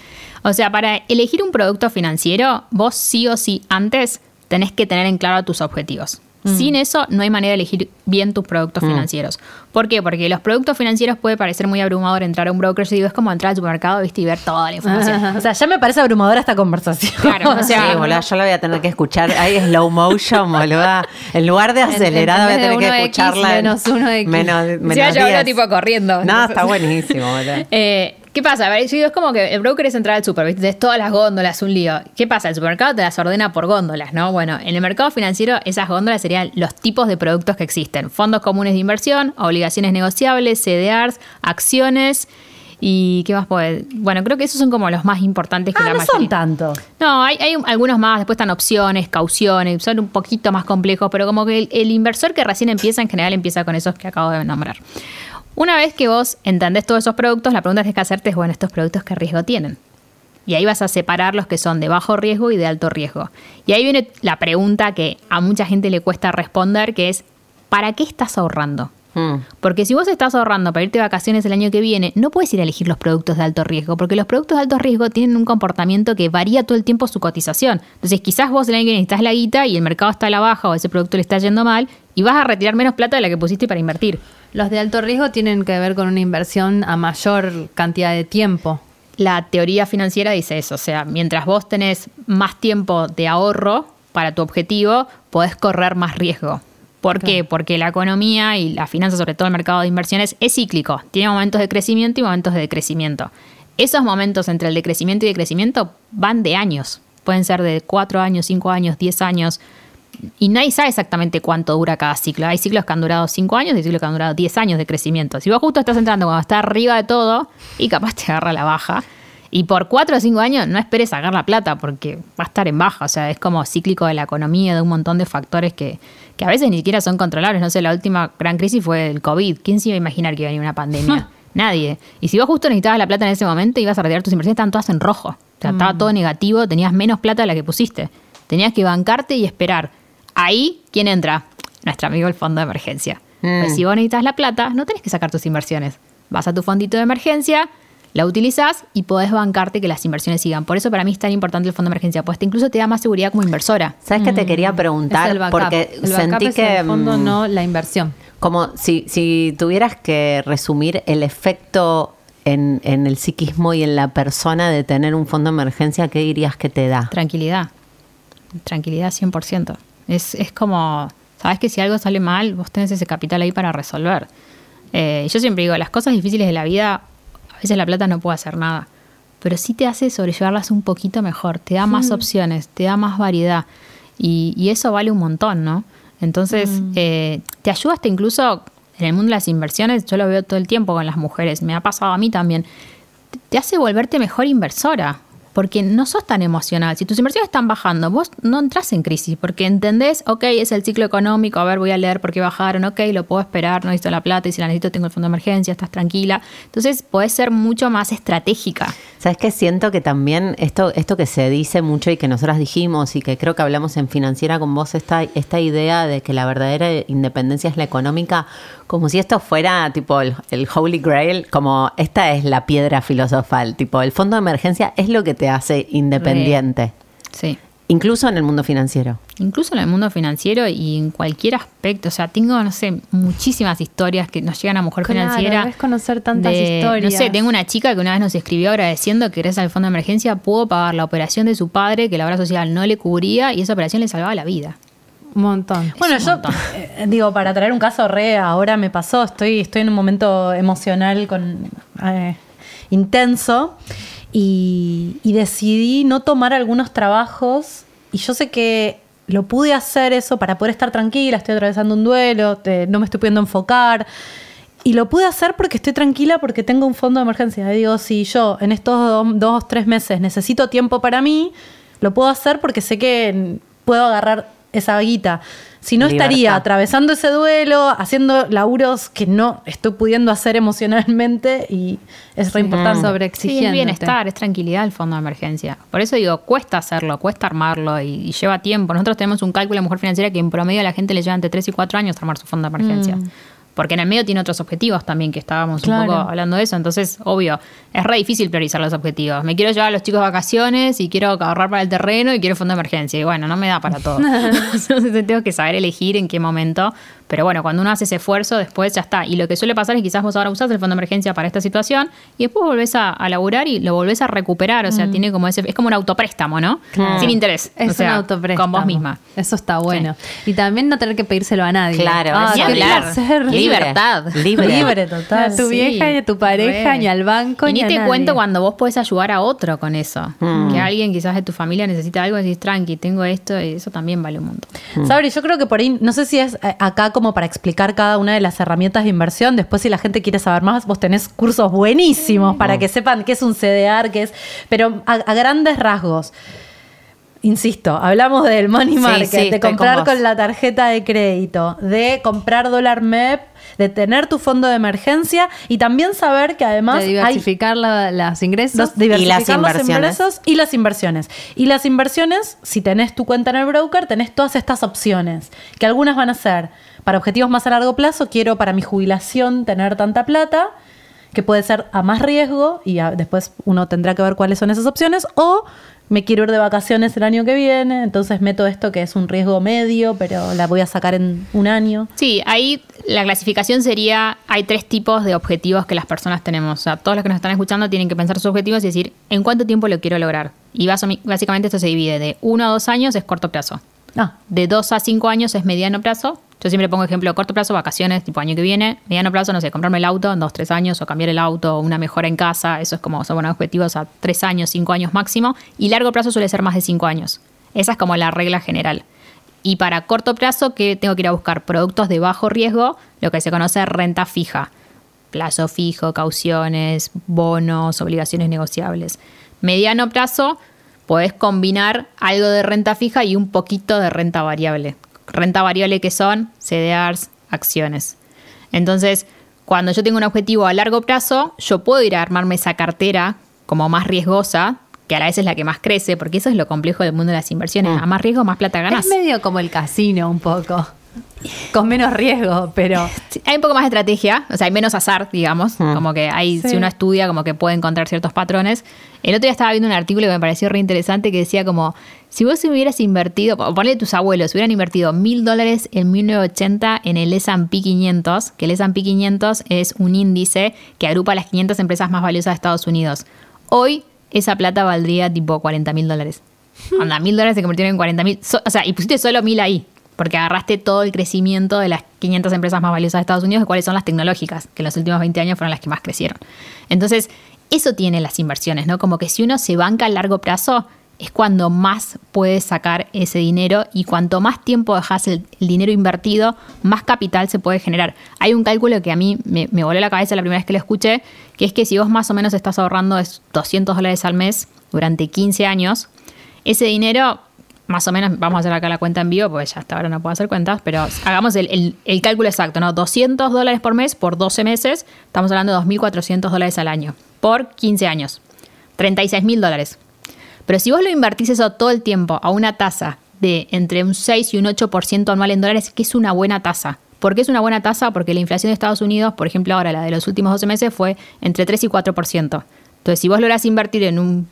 O sea, para elegir un producto financiero, vos sí o sí antes tenés que tener en claro tus objetivos. Sin eso no hay manera de elegir bien tus productos financieros. ¿Por qué? Porque los productos financieros puede parecer muy abrumador entrar a un broker, yo digo, es como entrar al supermercado ¿viste? y ver toda la información. o sea, ya me parece abrumadora esta conversación. Claro, o sea, Sí, boluda, yo la voy a tener que escuchar. Ahí slow motion, boluda. En lugar de acelerada, voy a de tener que X, escucharla. en menos uno X. Menos, menos Sí, yo hablo 10. tipo corriendo. No, Entonces- está buenísimo, boluda. Eh, ¿Qué pasa? A ver, es como que el broker es entrar al super, ¿viste? Entonces, todas las góndolas, un lío. ¿Qué pasa? El supermercado te las ordena por góndolas, ¿no? Bueno, en el mercado financiero esas góndolas serían los tipos de productos que existen. Fondos comunes de inversión, obligaciones negociables, CDRs, acciones y ¿qué más puede? Bueno, creo que esos son como los más importantes que Ah, la no mayoría. son tanto. No, hay, hay algunos más, después están opciones, cauciones, son un poquito más complejos, pero como que el, el inversor que recién empieza, en general empieza con esos que acabo de nombrar. Una vez que vos entendés todos esos productos, la pregunta que tienes que hacerte es, bueno, ¿estos productos qué riesgo tienen? Y ahí vas a separar los que son de bajo riesgo y de alto riesgo. Y ahí viene la pregunta que a mucha gente le cuesta responder, que es, ¿para qué estás ahorrando? Mm. Porque si vos estás ahorrando para irte de vacaciones el año que viene, no puedes ir a elegir los productos de alto riesgo, porque los productos de alto riesgo tienen un comportamiento que varía todo el tiempo su cotización. Entonces, quizás vos el año que viene necesitas la guita y el mercado está a la baja o ese producto le está yendo mal y vas a retirar menos plata de la que pusiste para invertir. Los de alto riesgo tienen que ver con una inversión a mayor cantidad de tiempo. La teoría financiera dice eso, o sea, mientras vos tenés más tiempo de ahorro para tu objetivo, podés correr más riesgo. ¿Por qué? Porque la economía y la finanza, sobre todo el mercado de inversiones, es cíclico. Tiene momentos de crecimiento y momentos de decrecimiento. Esos momentos entre el decrecimiento y decrecimiento van de años. Pueden ser de 4 años, 5 años, 10 años. Y nadie sabe exactamente cuánto dura cada ciclo. Hay ciclos que han durado 5 años y ciclos que han durado 10 años de crecimiento. Si vos justo estás entrando cuando está arriba de todo y capaz te agarra la baja, y por 4 o 5 años no esperes sacar la plata porque va a estar en baja. O sea, es como cíclico de la economía, de un montón de factores que, que a veces ni siquiera son controlables. No sé, la última gran crisis fue el COVID. ¿Quién se iba a imaginar que iba a venir una pandemia? Nadie. Y si vos justo necesitabas la plata en ese momento, ibas a retirar tus inversiones, estaban todas en rojo. O sea, estaba todo negativo, tenías menos plata de la que pusiste. Tenías que bancarte y esperar. Ahí, ¿quién entra? Nuestro amigo el fondo de emergencia. Pues si vos necesitas la plata, no tenés que sacar tus inversiones. Vas a tu fondito de emergencia, la utilizás y podés bancarte que las inversiones sigan. Por eso para mí es tan importante el fondo de emergencia, pues te incluso te da más seguridad como inversora. ¿Sabes qué te quería Es preguntar? Porque el sentí es que. el fondo, mm, no la inversión. Como si, si tuvieras que resumir el efecto en, en el psiquismo y en la persona de tener un fondo de emergencia, ¿qué dirías que te da? Tranquilidad. Tranquilidad 100%. Es, es como, sabes que si algo sale mal, vos tenés ese capital ahí para resolver. Eh, yo siempre digo, las cosas difíciles de la vida, a veces la plata no puede hacer nada, pero sí te hace sobrellevarlas un poquito mejor, te da más opciones, te da más variedad y, y eso vale un montón, ¿no? Entonces, eh, te ayuda hasta incluso en el mundo de las inversiones, yo lo veo todo el tiempo con las mujeres, me ha pasado a mí también, te hace volverte mejor inversora. Porque no sos tan emocional. Si tus inversiones están bajando, vos no entras en crisis. Porque entendés, ok, es el ciclo económico, a ver, voy a leer por qué bajaron, ok, lo puedo esperar, no necesito la plata y si la necesito tengo el fondo de emergencia, estás tranquila. Entonces, podés ser mucho más estratégica. ¿Sabes qué? Siento que también esto, esto que se dice mucho y que nosotras dijimos y que creo que hablamos en financiera con vos, esta, esta idea de que la verdadera independencia es la económica, Como si esto fuera tipo el, el Holy Grail, como esta es la piedra filosofal, tipo el fondo de emergencia es lo que te hace independiente, Sí. incluso en el mundo financiero. Incluso en el mundo financiero y en cualquier aspecto. O sea, tengo, no sé, muchísimas historias que nos llegan a Mujer Claro, Financiera. debes conocer tantas de- historias. No sé, tengo una chica que una vez nos escribió agradeciendo que gracias al fondo de emergencia pudo pagar la operación de su padre que la obra social no le cubría y esa operación le salvaba la vida. Un montón. Bueno, un yo montón. eh, digo, para traer un caso re, ahora me pasó, estoy, estoy en un momento emocional con eh, intenso y, y decidí no tomar algunos trabajos y yo sé que lo pude hacer eso para poder estar tranquila, estoy atravesando un duelo, te- no me estoy pudiendo enfocar. Y lo pude hacer porque estoy tranquila, porque tengo un fondo de emergencia. Y digo, si yo en estos do- dos, tres meses necesito tiempo para mí, lo puedo hacer porque sé que puedo agarrar esa guita. Si no Libertad. estaría atravesando ese duelo, haciendo laburos que no estoy pudiendo hacer emocionalmente y es re importante. sobre Sí, exigente. es bienestar, es tranquilidad el fondo de emergencia. Por eso digo, cuesta hacerlo, cuesta armarlo y, y lleva tiempo. Nosotros tenemos un cálculo de mujer financiera que en promedio a la gente le lleva entre 3 y 4 años armar su fondo de emergencia. Porque en el medio tiene otros objetivos también, que estábamos Claro. un poco hablando de eso. Entonces, obvio, es re difícil priorizar los objetivos. Me quiero llevar a los chicos de vacaciones y quiero ahorrar para el terreno y quiero fondo de emergencia. Y bueno, no me da para todo. Entonces tengo que saber elegir en qué momento. Pero bueno, cuando uno hace ese esfuerzo, después ya está. Y lo que suele pasar es que quizás vos ahora usás el fondo de emergencia para esta situación y después volvés a, a laburar y lo volvés a recuperar. O sea, tiene como ese, es como un autopréstamo, ¿no? Claro. Sin interés. Es O sea, un autopréstamo. Con vos misma. Eso está bueno. Y también no tener que pedírselo a nadie. Claro, Ah, es hablar. placer. Libertad. Libre. Libre, Ni total. a tu Sí, vieja, ni a tu pareja, re. ni al banco, Y ni a te nadie. cuento cuando vos podés ayudar a otro con eso. Que alguien quizás de tu familia necesita algo y decís, tranqui, tengo esto, y eso también vale un montón. Sabri, yo creo que por ahí, no sé si es eh, acá como para explicar cada una de las herramientas de inversión. Después, si la gente quiere saber más, vos tenés cursos buenísimos para que sepan qué es un CDR, qué es. Pero a, a grandes rasgos. Insisto, hablamos del money market, sí, de con comprar con, la tarjeta de crédito, de comprar dólar MEP, de tener tu fondo de emergencia y también saber que además de hay diversificar la- los ingresos. los, diversificar los inversiones. ingresos y las inversiones. Y las inversiones, si tenés tu cuenta en el broker, tenés todas estas opciones, que algunas van a ser para objetivos más a largo plazo, quiero para mi jubilación tener tanta plata, que puede ser a más riesgo y a- después uno tendrá que ver cuáles son esas opciones, o me quiero ir de vacaciones el año que viene, entonces meto esto que es un riesgo medio, pero la voy a sacar en un año. Sí, ahí la clasificación sería, hay tres tipos de objetivos que las personas tenemos. O sea, todos los que nos están escuchando tienen que pensar sus objetivos y decir, ¿en cuánto tiempo lo quiero lograr? Y básicamente esto se divide de uno a dos años es corto plazo. Ah, De dos a cinco años es mediano plazo. Yo siempre pongo ejemplo corto plazo, vacaciones, tipo año que viene. Mediano plazo, no sé, comprarme el auto en dos, tres años o cambiar el auto o una mejora en casa. Eso es como, son buenos objetivos a tres años, cinco años máximo. Y largo plazo suele ser más de cinco años. Esa es como la regla general. Y para corto plazo, que tengo que ir a buscar productos de bajo riesgo, lo que se conoce renta fija. Plazo fijo, cauciones, bonos, obligaciones negociables. Mediano plazo, podés combinar algo de renta fija y un poquito de renta variable. Renta variable que son CDRs, acciones. Entonces, cuando yo tengo un objetivo a largo plazo, yo puedo ir a armarme esa cartera como más riesgosa, que a la vez es la que más crece, porque eso es lo complejo del mundo de las inversiones. A más riesgo, más plata ganas. Es medio como el casino un poco. Con menos riesgo, pero Sí, hay un poco más de estrategia, o sea, hay menos azar, digamos, como que hay, Sí. si uno estudia, como que puede encontrar ciertos patrones. El otro día estaba viendo un artículo que me pareció re interesante que decía como, si vos hubieras invertido, o ponle tus abuelos, hubieran invertido mil dólares en 1980 en el S&P 500, que el S&P 500 es un índice que agrupa las 500 empresas más valiosas de Estados Unidos. Hoy esa plata valdría tipo 40 mil dólares. Anda, mil dólares se convirtieron en 40 mil. o sea, y pusiste solo mil ahí. Porque agarraste todo el crecimiento de las 500 empresas más valiosas de Estados Unidos, cuáles son las tecnológicas, que en los últimos 20 años fueron las que más crecieron. Entonces, eso tiene las inversiones, ¿no? Como que si uno se banca a largo plazo, es cuando más puedes sacar ese dinero y cuanto más tiempo dejas el, dinero invertido, más capital se puede generar. Hay un cálculo que a mí me, me voló la cabeza la primera vez que lo escuché, que es que si vos más o menos estás ahorrando es 200 dólares al mes durante 15 años, ese dinero, más o menos, vamos a hacer acá la cuenta en vivo, porque ya hasta ahora no puedo hacer cuentas, pero hagamos el cálculo exacto, ¿no? 200 dólares por mes por 12 meses, estamos hablando de 2.400 dólares al año, por 15 años, 36 mil dólares. Pero si vos lo invertís eso todo el tiempo a una tasa de entre un 6 y un 8% anual en dólares, que es una buena tasa, ¿Por qué es una buena tasa? Porque la inflación de Estados Unidos, por ejemplo, ahora la de los últimos 12 meses fue entre 3 y 4%. Entonces, si vos lográs invertir en un,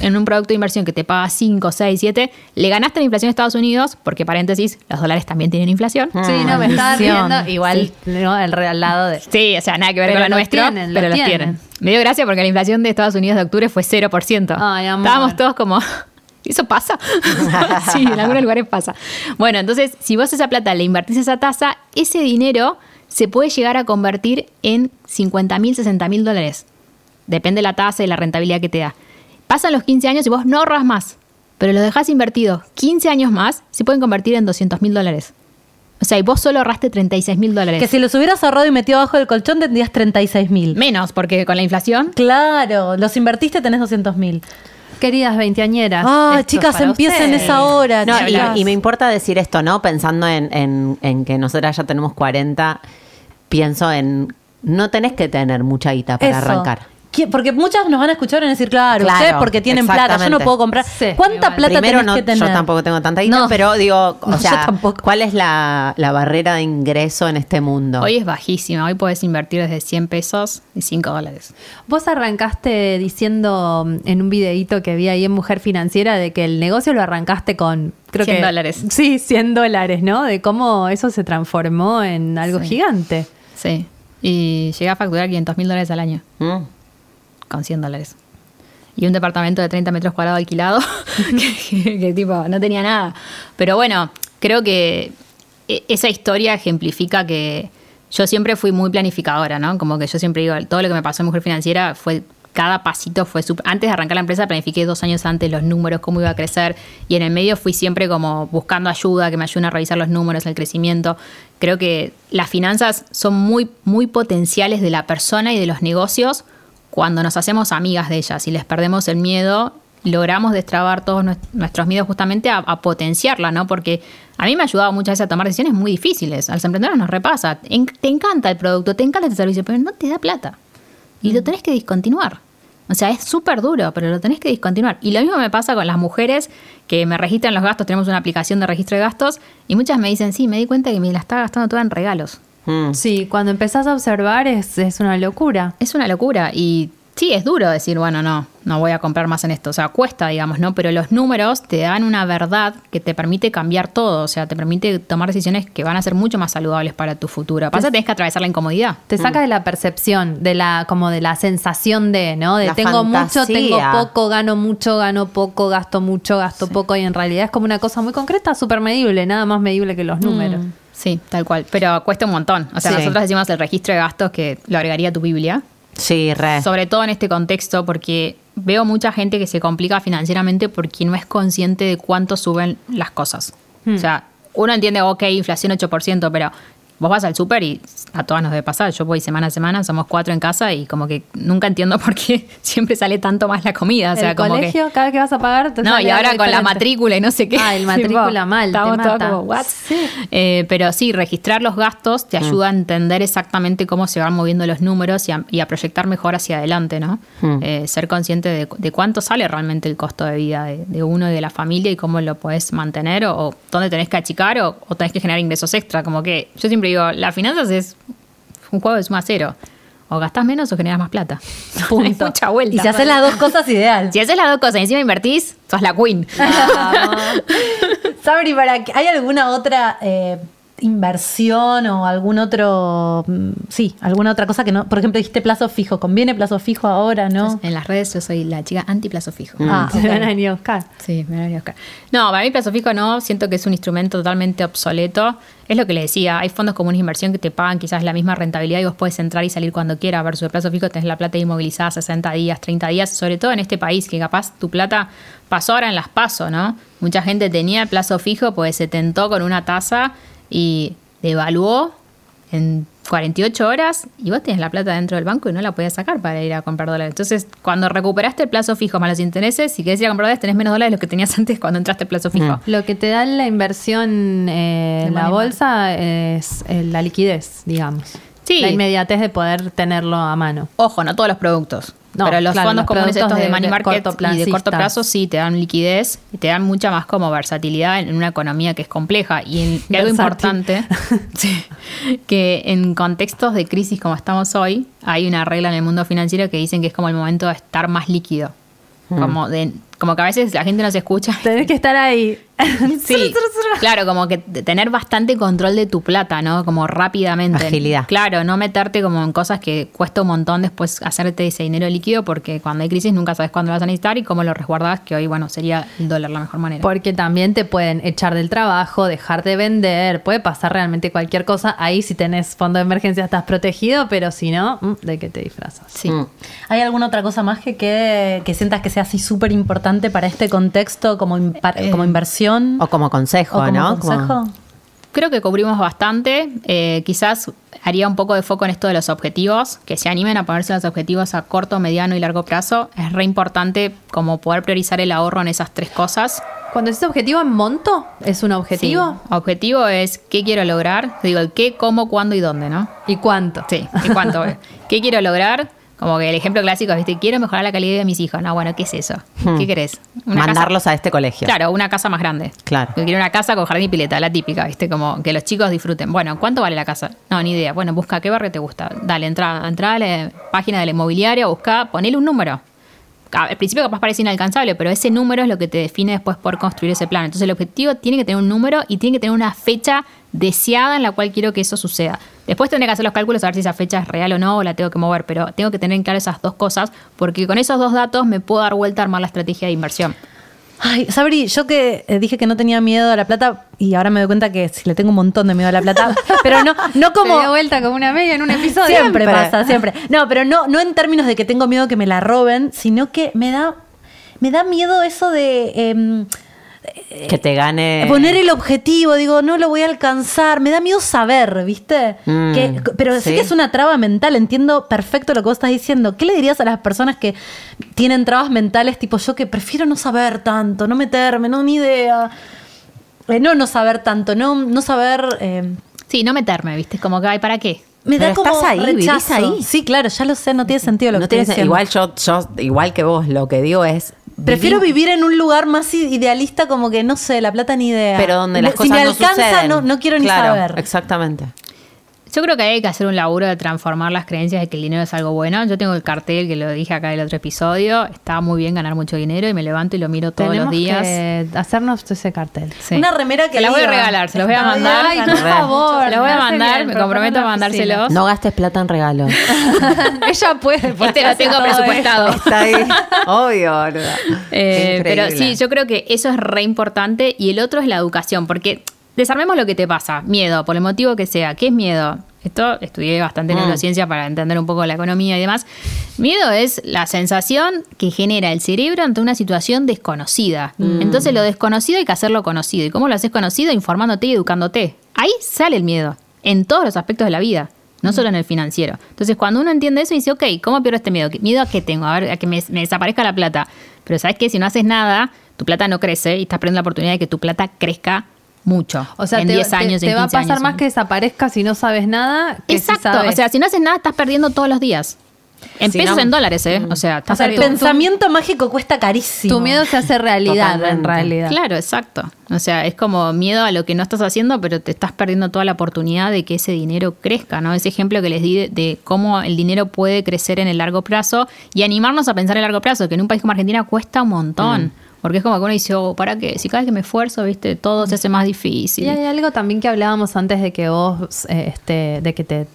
en un producto de inversión que te paga 5, 6, 7, le ganaste la inflación de Estados Unidos, porque paréntesis, los dólares también tienen inflación. Sí, no, me estaba riendo. Igual, ¿no? El re- al lado de. Sí, o sea, nada que ver Pero con la lo tienen, lo pero los tienen. tienen. Me dio gracia porque la inflación de Estados Unidos de octubre fue 0%. Ay, amor. Estábamos todos como, ¿eso pasa? sí, en algunos lugares pasa. Bueno, entonces, si vos esa plata le invertís a esa tasa, ese dinero se puede llegar a convertir en 50 mil, 60 mil dólares. Depende de la tasa y la rentabilidad que te da. Pasan los 15 años y vos no ahorras más, pero los dejás invertidos 15 años más, se pueden convertir en 200 mil dólares. O sea, y vos solo ahorraste 36 mil dólares. Que si los hubieras ahorrado y metido abajo del colchón tendrías 36 mil. Menos, porque con la inflación Claro, los invertiste tenés 200 mil. Queridas veinteañeras. Ah, chicas, empiecen ustedes. esa hora. No, y, chicas. y me importa decir esto, ¿no? Pensando en, en- en que nosotras ya tenemos 40, pienso en no tenés que tener mucha guita para Eso. arrancar. ¿Qué- Porque muchas nos van a escuchar y van a decir, claro, Claro, ustedes porque tienen plata, yo no puedo comprar. Sí, ¿Cuánta plata Primero, tenés no, que tener? yo tampoco tengo tanta guita, No. pero digo, o No, yo sea, tampoco. ¿cuál es la, la barrera de ingreso en este mundo? Hoy es bajísima. Hoy puedes invertir desde 100 pesos y 5 dólares. Vos arrancaste diciendo mm, en un videíto que vi ahí en Mujer Financiera de que el negocio lo arrancaste con, creo 100 que... dólares. Sí, 100 dólares, ¿no? De cómo eso se transformó en algo Sí. gigante. Sí. Y llegué a facturar 500 mil dólares al año Mm. Con 100 dólares. Y un departamento de 30 metros cuadrados alquilado, que, que- que tipo no tenía nada. Pero bueno, creo que e- esa historia ejemplifica que yo siempre fui muy planificadora, ¿no? Como que yo siempre digo, todo lo que me pasó en Mujer Financiera fue, cada pasito fue. Antes de arrancar la empresa planifiqué dos años antes los números, cómo iba a crecer, y en el medio fui siempre como buscando ayuda, que me ayuden a revisar los números, el crecimiento. Creo que las finanzas son muy, muy potenciales de la persona y de los negocios cuando nos hacemos amigas de ellas y les perdemos el miedo, logramos destrabar todos nues- nuestros miedos justamente a, a potenciarla, ¿no? Porque a mí me ha ayudado muchas veces a tomar decisiones muy difíciles. A los emprendedores nos repasa. En- te encanta el producto, te encanta este servicio, pero no te da plata. Y lo tenés que discontinuar. O sea, es súper duro, pero lo tenés que discontinuar. Y lo mismo me pasa con las mujeres que me registran los gastos. Tenemos una aplicación de registro de gastos y muchas me dicen, sí, me di cuenta que me la estaba gastando toda en regalos. Mm. Sí, cuando empezás a observar es, es una locura. Es una locura y sí, es duro decir, bueno, no, no voy a comprar más en esto. O sea, cuesta, digamos, ¿no? Pero los números te dan una verdad que te permite cambiar todo. O sea, te permite tomar decisiones que van a ser mucho más saludables para tu futuro. Pasa que tenés que atravesar la incomodidad. Te saca de la percepción, de la, como de la sensación de, ¿no? De La tengo mucho, tengo poco, gano mucho, gano poco, gasto mucho, gasto poco. Y en realidad es como una cosa muy concreta, súper medible, nada más medible que los números. Sí, tal cual. Pero cuesta un montón. O sea, Sí. nosotros decimos el registro de gastos que lo agregaría a tu Biblia. Sí, re. Sobre todo en este contexto, porque veo mucha gente que se complica financieramente porque no es consciente de cuánto suben las cosas. O sea, uno entiende, ok, inflación 8%, pero vos vas al súper y a todas nos debe pasar. Yo voy semana a semana, somos cuatro en casa y como que nunca entiendo por qué siempre sale tanto más la comida. O sea, el como que- colegio, cada vez que vas a pagar, te no, sale y ahora con la matrícula y no sé qué. Ah, el matrícula mal, te Estamos todos mata. como, ¿what? Sí. Eh, pero sí, registrar los gastos te ayuda a entender exactamente cómo se van moviendo los números y a, y a proyectar mejor hacia adelante, ¿no? Mm. Eh, ser consciente de, de cuánto sale realmente el costo de vida de, de uno y de la familia y cómo lo podés mantener o, o dónde tenés que achicar o, o tenés que generar ingresos extra. Como que yo siempre digo, las finanzas es un juego de suma cero. O gastás menos o generas más plata. Hay mucha vuelta. Y si haces las dos cosas, ideal. Si haces las dos cosas y encima invertís, sos la queen. Sabri, ¿para qué- ¿hay alguna otra eh, inversión o algún otro, mm, sí, alguna otra cosa que no, por ejemplo, dijiste plazo fijo, ¿conviene plazo fijo ahora, no? En las redes yo soy la chica anti plazo fijo. Ah, Se ok. van a venir a buscar. Sí, me van a buscar. No, para mí plazo fijo no, siento que es un instrumento totalmente obsoleto. Es lo que le decía, hay fondos comunes de inversión que te pagan quizás la misma rentabilidad y vos puedes entrar y salir cuando quieras, versus el plazo fijo tenés la plata inmovilizada 60 días, 30 días, sobre todo en este país que capaz tu plata pasó ahora en las paso, ¿no? Mucha gente tenía el plazo fijo pues se tentó con una tasa y devaluó en 48 horas y vos tenés la plata dentro del banco y no la podías sacar para ir a comprar dólares. Entonces, cuando recuperaste el plazo fijo más los intereses, si querés ir a comprar dólares, tenés menos dólares de los que tenías antes cuando entraste el plazo fijo. Lo que te da la inversión eh, en la money bolsa es eh, la liquidez, digamos. Sí. La inmediatez de poder tenerlo a mano. Ojo, no todos los productos. No, pero los claro, fondos los comunes estos de, de- money de market y de corto plazo sí te dan liquidez y te dan mucha más como versatilidad en una economía que es compleja. Y, en- y algo importante, sí, que en contextos de crisis como estamos hoy, hay una regla en el mundo financiero que dicen que es como el momento de estar más líquido. Como, de, como que a veces la gente no se escucha. Tenés que estar ahí. Sí, claro, como que tener bastante control de tu plata, ¿no? Como rápidamente. Agilidad. Claro, no meterte como en cosas que cuesta un montón después hacerte ese dinero líquido porque cuando hay crisis nunca sabes cuándo lo vas a necesitar y cómo lo resguardas, que hoy, bueno, sería el dólar la mejor manera. Porque también te pueden echar del trabajo, dejar de vender, puede pasar realmente cualquier cosa. Ahí si tenés fondo de emergencia estás protegido, pero si no, mm, ¿de qué te disfrazas? Sí. Mm. ¿Hay alguna otra cosa más que, quede- que sientas que sea así súper importante para este contexto como, impar- Eh, como inversión? O como consejo, ¿O como ¿no? Como- consejo? Creo que cubrimos bastante. Eh, quizás haría un poco de foco en esto de los objetivos, que se animen a ponerse los objetivos a corto, mediano y largo plazo. Es re importante como poder priorizar el ahorro en esas tres cosas. Cuando dices objetivo en monto, ¿es un objetivo? Sí. Objetivo es qué quiero lograr. Digo, el qué, cómo, cuándo y dónde, ¿no? ¿Y cuánto? Sí, ¿y cuánto? ¿Qué quiero lograr? Como que el ejemplo clásico es, ¿viste? Quiero mejorar la calidad de mis hijos. No, bueno, ¿qué es eso? Hmm. ¿Qué querés? Una Mandarlos casa- a este colegio. Claro, una casa más grande. Claro. Yo quiero una casa con jardín y pileta, la típica, ¿viste? Como que los chicos disfruten. Bueno, ¿cuánto vale la casa? No, ni idea. Bueno, busca qué barrio te gusta. Dale, entra, entra a la página de la inmobiliaria, busca, ponele un número. Al principio capaz parece inalcanzable, pero ese número es lo que te define después por construir ese plan. Entonces el objetivo tiene que tener un número y tiene que tener una fecha deseada en la cual quiero que eso suceda. Después tendré que hacer los cálculos a ver si esa fecha es real o no, o la tengo que mover, pero tengo que tener en claro esas dos cosas, porque con esos dos datos me puedo dar vuelta a armar la estrategia de inversión. Ay, Sabri, yo que eh, dije que no tenía miedo a la plata y ahora me doy cuenta que sí le tengo un montón de miedo a la plata, pero no, no Como como... de vuelta como una media en un episodio. Siempre pasa, siempre. No, pero no, no en términos de que tengo miedo que me la roben, sino que me da, me da miedo eso de em, Que te gane. poner el objetivo. Digo, no lo voy a alcanzar. Me da miedo saber, ¿viste? Mm, Que- pero sí. sí. que es una traba mental. Entiendo perfecto lo que vos estás diciendo. ¿Qué le dirías a las personas que tienen trabas mentales tipo yo que prefiero no saber tanto, no meterme, no ni idea? Eh, no no saber tanto, no, no saber... eh, Sí, no meterme, ¿viste? Como que, ay, ¿para qué? me da Pero como estás ahí, vivís rechazo. ahí. Sí, claro, ya lo sé, no tiene sentido lo No que tienes- estoy diciendo. igual yo, yo, igual que vos, lo que digo es. Prefiero vivir en un lugar más idealista, como que no sé, la plata ni idea. Pero donde las si cosas me no alcanza, suceden. no, no quiero ni Claro, saber. Exactamente. Yo creo que hay que hacer un laburo de transformar las creencias de que el dinero es algo bueno. Yo tengo el cartel que lo dije acá en el otro episodio. Está muy bien ganar mucho dinero y me levanto y lo miro todos Tenemos los días. que hacernos ese cartel. Sí. Una remera que Se las voy a regalar, se los voy a mandar. Ay, por favor. Se los voy a mandar, bien, me comprometo a mandárselos. No gastes plata en regalos. Ella puede. porque Este lo tengo presupuestado. Está ahí. Obvio. Eh, pero sí, yo creo que eso es re importante. Y el otro es la educación, porque desarmemos lo que te pasa. Miedo, por el motivo que sea. ¿Qué es miedo? Esto estudié bastante Mm. neurociencia para entender un poco la economía y demás. Miedo es la sensación que genera el cerebro ante una situación desconocida. Mm. Entonces lo desconocido hay que hacerlo conocido. ¿Y cómo lo haces conocido? Informándote y educándote. Ahí sale el miedo, en todos los aspectos de la vida. No solo en el financiero. Entonces, cuando uno entiende eso, dice, ok, ¿cómo pierdo este miedo? ¿Qué- ¿Miedo a qué tengo? A ver, a que me, me desaparezca la plata. Pero sabes que si no haces nada, tu plata no crece y estás perdiendo la oportunidad de que tu plata crezca mucho. O sea, en te, 10 te- años, te en va a 15 pasar años. más que desaparezca si no sabes nada. Que si Exacto. sabes. O sea, si no haces nada, estás perdiendo todos los días. En Si pesos, no- en dólares, ¿eh? O sea, O estás sea, el pensamiento mágico cuesta carísimo. tu miedo se hace realidad en realidad. Claro, exacto. O sea, es como miedo a lo que no estás haciendo, pero te estás perdiendo toda la oportunidad de que ese dinero crezca, ¿no? Ese ejemplo que les di de, de cómo el dinero puede crecer en el largo plazo y animarnos a pensar en el largo plazo, que en un país como Argentina cuesta un montón. Porque es como que uno dice, oh, ¿para qué? Si cada vez que me esfuerzo, viste, todo se hace más difícil. Y hay algo también que hablábamos antes de que vos, eh, este, de que te,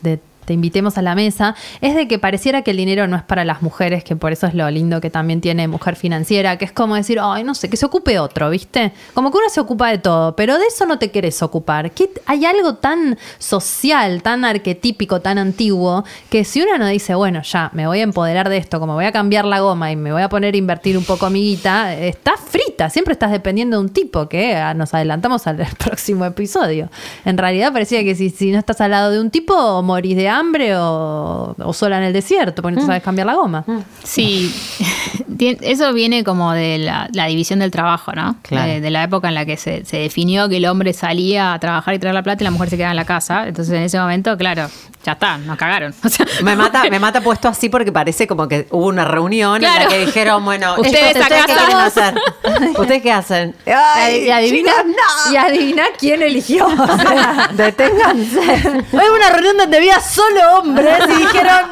te invitemos a la mesa, es de que pareciera que el dinero no es para las mujeres, que por eso es lo lindo que también tiene Mujer Financiera, que es como decir, ay, no sé, que se ocupe otro, ¿viste? Como que uno se ocupa de todo, pero de eso no te querés ocupar. ¿Qué- hay algo tan social, tan arquetípico, tan antiguo, que si uno no dice, bueno, ya, me voy a empoderar de esto, como voy a cambiar la goma y me voy a poner a invertir un poco mi guita, estás frita, siempre estás dependiendo de un tipo, que ah, nos adelantamos al próximo episodio. En realidad parecía que si, si no estás al lado de un tipo, morís de hambre o, o sola en el desierto, porque no te sabes cambiar la goma. Sí, Tien- eso viene como de la, la división del trabajo, ¿no? Claro. De, de la época en la que se, se definió que el hombre salía a trabajar y traer la plata y la mujer se quedaba en la casa. Entonces, en ese momento, claro, ya está, nos cagaron. O sea, Me mata, me mata puesto así porque parece como que hubo una reunión en Claro. la que dijeron, bueno, Ustedes acá qué quieren hacer? ¿Ustedes qué hacen? Ay, y adivina, no. y adivina quién eligió. Deténganse. Fue una reunión donde había solo hombres y dijeron,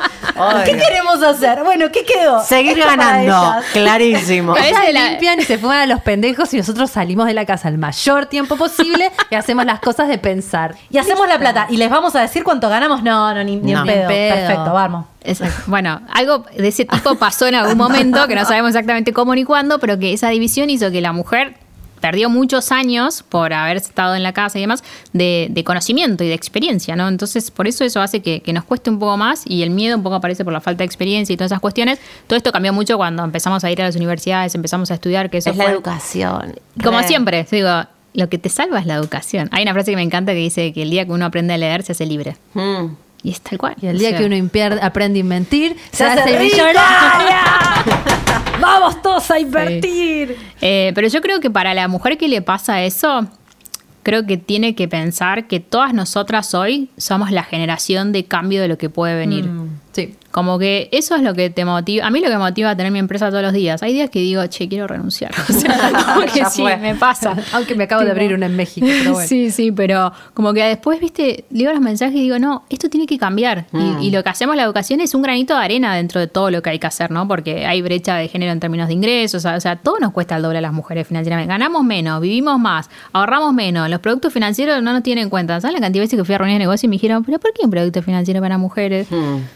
¿qué queremos hacer? Bueno, ¿qué quedó? Seguir Esto ganando, clarísimo. Ellas la- limpian y se fuman a los pendejos y nosotros salimos de la casa el mayor tiempo posible y hacemos las cosas de pensar. Y hacemos la plata. ¿Y les vamos a decir cuánto ganamos? No, no, ni, ni No. en pedo. Perfecto, vamos. Exacto. Bueno, algo de ese tipo pasó en algún momento, que no sabemos exactamente cómo ni cuándo, pero que esa división hizo que la mujer perdió muchos años por haber estado en la casa y demás de, de conocimiento y de experiencia, ¿no? Entonces, por eso eso hace que, que nos cueste un poco más y el miedo un poco aparece por la falta de experiencia y todas esas cuestiones. Todo esto cambió mucho cuando empezamos a ir a las universidades, empezamos a estudiar, que eso Es la fue- educación. como Re. siempre, digo, lo que te salva es la educación. Hay una frase que me encanta que dice que el día que uno aprende a leer se hace libre. Mm. Y es tal cual. Y el O día sea, que uno impierde, aprende a mentir, se, Se hace millonaria. Vamos todos a invertir. Eh, pero yo creo que para la mujer que le pasa eso, creo que tiene que pensar que todas nosotras hoy somos la generación de cambio de lo que puede venir. Sí. Como que eso es lo que te motiva. A mí lo que me motiva a tener mi empresa todos los días. Hay días que digo, che, quiero renunciar. O sea, como que sí, me pasa. Aunque me acabo de abrir una en México, pero bueno. Sí, sí, pero como que después, viste, leo los mensajes y digo, no, esto tiene que cambiar. Y- Mm. Y, lo que hacemos la educación es un granito de arena dentro de todo lo que hay que hacer, ¿no? Porque hay brecha de género en términos de ingresos, o sea, todo nos cuesta el doble a las mujeres financieramente. Ganamos menos, vivimos más, ahorramos menos, los productos financieros no nos tienen en cuenta. ¿Sabes la cantidad de veces que fui a reuniones de negocio y me dijeron, pero ¿por qué un producto financiero para mujeres?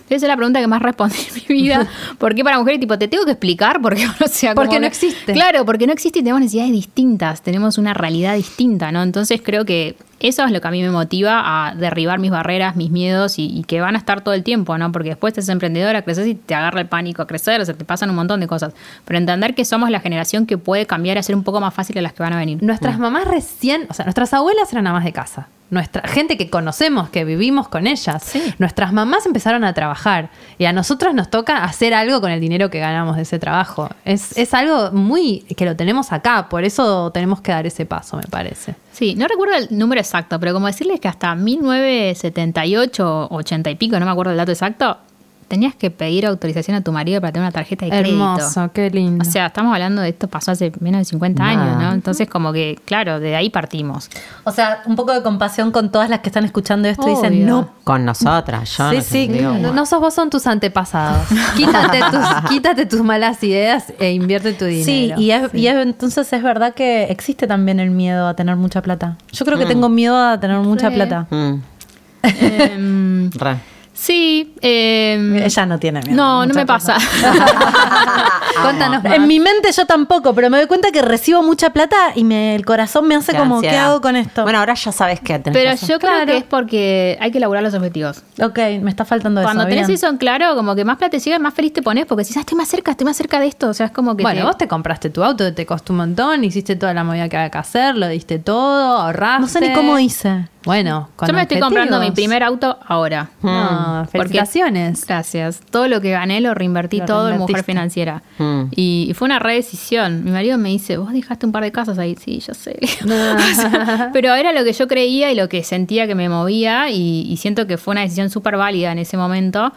Esa es la pregunta que más respondí en mi vida. ¿Por qué para mujeres? Tipo, te tengo que explicar porque, o sea, Porque no que- existe. Claro, porque no existe y tenemos necesidades distintas, tenemos una realidad distinta, ¿no? Entonces creo que eso es lo que a mí me motiva a derribar mis barreras, mis miedos y, y que van a estar todo el tiempo, ¿no? Porque después te haces emprendedora, creces y te agarra el pánico a crecer, o sea, te pasan un montón de cosas. Pero entender que somos la generación que puede cambiar y hacer un poco más fácil a las que van a venir. Nuestras mamás recién, o sea, nuestras abuelas eran amas de casa. Nuestra gente que conocemos, que vivimos con ellas. Sí. Nuestras mamás empezaron a trabajar y a nosotros nos toca hacer algo con el dinero que ganamos de ese trabajo. Es, es algo muy que lo tenemos acá, por eso tenemos que dar ese paso, me parece. Sí, no recuerdo el número exacto, pero como decirles que hasta 1978, 80 y pico, no me acuerdo el dato exacto, tenías que pedir autorización a tu marido para tener una tarjeta de crédito. Hermoso, qué lindo. O sea, estamos hablando de esto pasó hace menos de 50 Nah. años, ¿no? Entonces, como que, claro, de ahí partimos. O sea, un poco de compasión con todas las que están escuchando esto y dicen, no. Con nosotras, yo Sí, no sí. digo, no, sos vos, son tus antepasados. Quítate tus, quítate tus malas ideas e invierte tu dinero. Sí, y, es- y es- entonces es verdad que existe también el miedo a tener mucha plata. Yo creo que tengo miedo a tener mucha Re. plata. Mm, Em, re. Sí. em, Ella no tiene miedo. no, no me plata. pasa. Cuéntanos más. En mi mente yo tampoco, pero me doy cuenta que recibo mucha plata y me, el corazón me hace Qué como, ¿qué hago con esto? Bueno, ahora ya sabes qué tenés Pero que yo creo Claro. que es porque hay que elaborar los objetivos. ok, me está faltando Cuando eso. tenés bien. eso en claro, como que más plata te llega, más feliz te pones, porque si ah, estoy más cerca, estoy más cerca de esto. O sea, es como que. Bueno, te- vos te compraste tu auto, te costó un montón, hiciste toda la movida que había que hacer, lo diste todo, ahorraste. No sé ni cómo hice. Bueno, con Yo me estoy comprando mi primer auto ahora. No, Porque- felicitaciones. Gracias. Todo lo que gané lo reinvertí Lo todo en mujer financiera. Mm. Y, y fue una re decisión. Mi marido me dice, vos dejaste un par de casas ahí. Sí, yo sé. O sea, pero era lo que yo creía y lo que sentía que me movía y, y siento que fue una decisión súper válida en ese momento.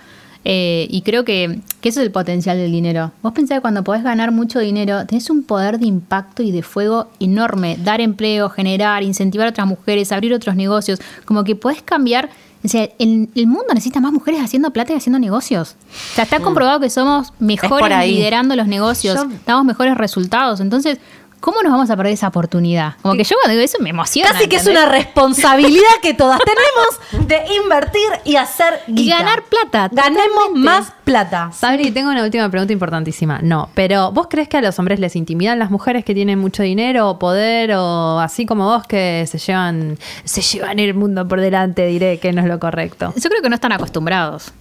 Eh, y creo que, que eso es el potencial del dinero. Vos pensás que cuando podés ganar mucho dinero, tenés un poder de impacto y de fuego enorme. Dar empleo, generar, incentivar a otras mujeres, abrir otros negocios. Como que podés cambiar. O sea, el, el mundo necesita más mujeres haciendo plata y haciendo negocios. O sea, está comprobado que somos mejores liderando los negocios, Yo- damos mejores resultados. Entonces, ¿cómo nos vamos a perder esa oportunidad? Como que yo cuando digo eso me emociona. Casi que es una responsabilidad que todas tenemos de invertir y hacer Y guita. ganar plata. Ganemos totalmente. más plata. Sabri, tengo una última pregunta importantísima. No, pero ¿vos crees que a los hombres les intimidan las mujeres que tienen mucho dinero o poder o así como vos que se llevan se llevan el mundo por delante, diré que no es lo correcto? Yo creo que no están acostumbrados.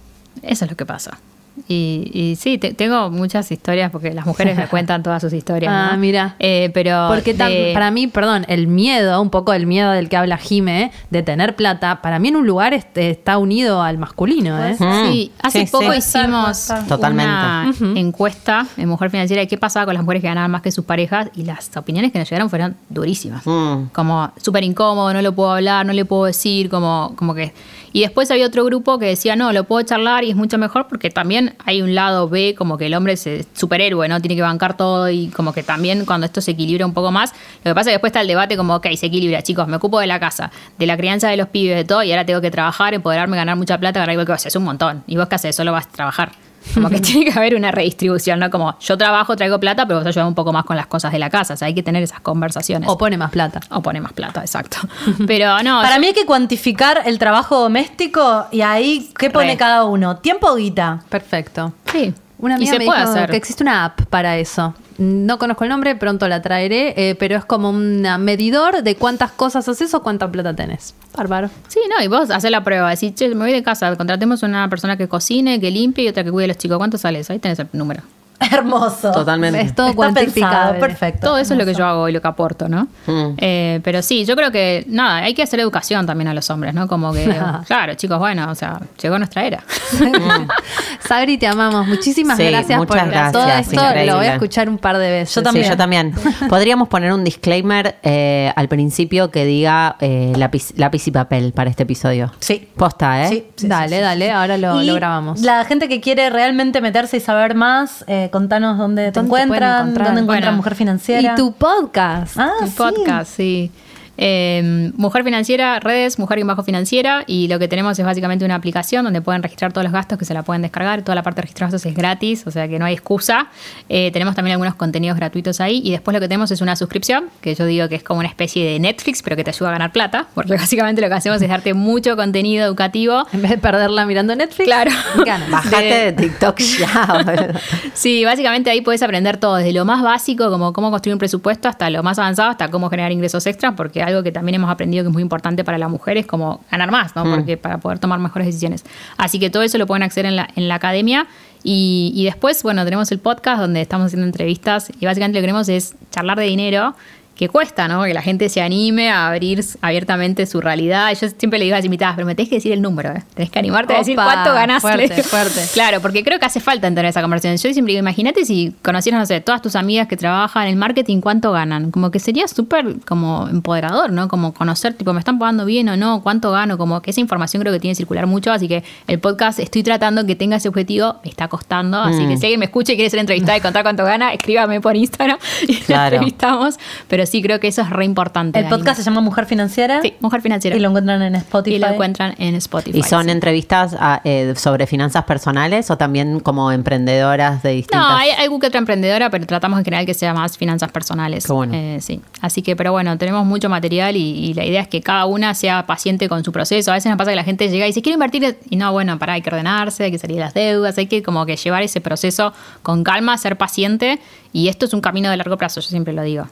Eso es lo que pasa. Y, y sí, te- tengo muchas historias porque las mujeres me cuentan todas sus historias. Ah, ¿no? mira. Eh, pero Porque de- para mí, perdón, el miedo, un poco el miedo del que habla Jime, de tener plata, para mí en un lugar este, está unido al masculino, ¿eh? Sí, hace Sí, poco sí. hicimos Totalmente. una encuesta en Mujer Financiera de qué pasaba con las mujeres que ganaban más que sus parejas y las opiniones que nos llegaron fueron durísimas. Mm. Como súper incómodo, no lo puedo hablar, no le puedo decir, como, como que... Y después había otro grupo que decía, no, lo puedo charlar y es mucho mejor porque también hay un lado B, como que el hombre es superhéroe, ¿no? Tiene que bancar todo y como que también cuando esto se equilibra un poco más, lo que pasa es que después está el debate como, ok, se equilibra, chicos, me ocupo de la casa, de la crianza de los pibes, de todo, y ahora tengo que trabajar, empoderarme, ganar mucha plata, ganar igual que vos, es un montón. Y vos qué haces, solo vas a trabajar. Como que tiene que haber una redistribución, ¿no? Como yo trabajo, traigo plata, pero vos ayudas un poco más con las cosas de la casa. O sea, hay que tener esas conversaciones. O pone más plata. O pone más plata, exacto. Pero no. Para yo- mí hay que cuantificar el trabajo doméstico y ahí, ¿qué pone Re. cada uno? ¿Tiempo o guita? Perfecto. Sí. Una y amiga se me puede dijo hacer. que existe una app para eso. No conozco el nombre, pronto la traeré, eh, pero es como un medidor de cuántas cosas haces o cuánta plata tenés. Bárbaro. Sí, no, y vos haces la prueba. Decís, che, me voy de casa, contratemos una persona que cocine, que limpie y otra que cuide a los chicos. ¿Cuánto sale eso? Ahí tenés el número. Hermoso. Totalmente. Es todo Está cuantificable. pensado, perfecto. Todo eso es lo que yo hago y lo que aporto, ¿no? Mm. Eh, pero sí, yo creo que, nada, hay que hacer educación también a los hombres, ¿no? Como que, claro, chicos, bueno, o sea, llegó nuestra era. Sabri, te amamos. Muchísimas Sí, gracias por todo esto. Lo voy a escuchar un par de veces. Yo también. Sí, yo también. Podríamos poner un disclaimer eh, al principio que diga eh, lápiz, lápiz y papel para este episodio. Sí. Posta, ¿eh? Sí, sí, dale, sí, dale, sí. ahora lo, Y lo grabamos. La gente que quiere realmente meterse y saber más, eh, contanos dónde te ¿Dónde te encuentran, dónde encuentran Bueno, Mujer Financiera. Y tu podcast. Ah, sí. podcast, sí. Eh, Mujer Financiera, redes, Mujer y Bajo Financiera. Y lo que tenemos es básicamente una aplicación donde pueden registrar todos los gastos que se la pueden descargar. Toda la parte de registrar gastos es gratis, o sea que no hay excusa. Eh, tenemos también algunos contenidos gratuitos ahí. Y después lo que tenemos es una suscripción, que yo digo que es como una especie de Netflix, pero que te ayuda a ganar plata. Porque básicamente lo que hacemos es darte mucho contenido educativo. En vez de perderla mirando Netflix, Claro. ganas. Bajate De- de TikTok ya. Sí, básicamente ahí puedes aprender todo, desde lo más básico, como cómo construir un presupuesto, hasta lo más avanzado, hasta cómo generar ingresos extras, porque algo que también hemos aprendido que es muy importante para la mujer es como ganar más, ¿no? Porque para poder tomar mejores decisiones. Así que todo eso lo pueden acceder en la, en la academia. Y, y después, bueno, tenemos el podcast donde estamos haciendo entrevistas y básicamente lo que queremos es charlar de dinero que cuesta, ¿no? Que la gente se anime a abrir abiertamente su realidad. Yo siempre le digo a las invitadas, pero me tenés que decir el número, ¿eh? Tenés que animarte a decir cuánto ganas. fuerte, fuerte. Claro, porque creo que hace falta entrar en esa conversación. Yo siempre digo, imagínate si conocieras, no sé, todas tus amigas que trabajan en el marketing, cuánto ganan. Como que sería súper como empoderador, ¿no? Como conocer, tipo, ¿me están pagando bien o no? ¿Cuánto gano? Como que esa información creo que tiene que circular mucho. Así que el podcast estoy tratando que tenga ese objetivo. Me está costando. Así que si alguien me escucha y quiere ser entrevistada y contar cuánto gana, escríbame por Instagram y la Claro. entrevistamos. Pero sí, creo que eso es re importante. El podcast se llama Mujer Financiera. Sí, Mujer Financiera. Y lo encuentran en Spotify. Y lo encuentran en Spotify. ¿Y son sí. entrevistas a- eh, sobre finanzas personales o también como emprendedoras de distintas? No, hay algo que otra emprendedora, pero tratamos en general que sea más finanzas personales. Qué bueno. Eh, sí. Así que, pero bueno, tenemos mucho material y, y la idea es que cada una sea paciente con su proceso. A veces nos pasa que la gente llega y dice, quiero invertir. Y no, bueno, para, hay que ordenarse, hay que salir de las deudas, hay que como que llevar ese proceso con calma, ser paciente. Y esto es un camino de largo plazo, yo siempre lo digo.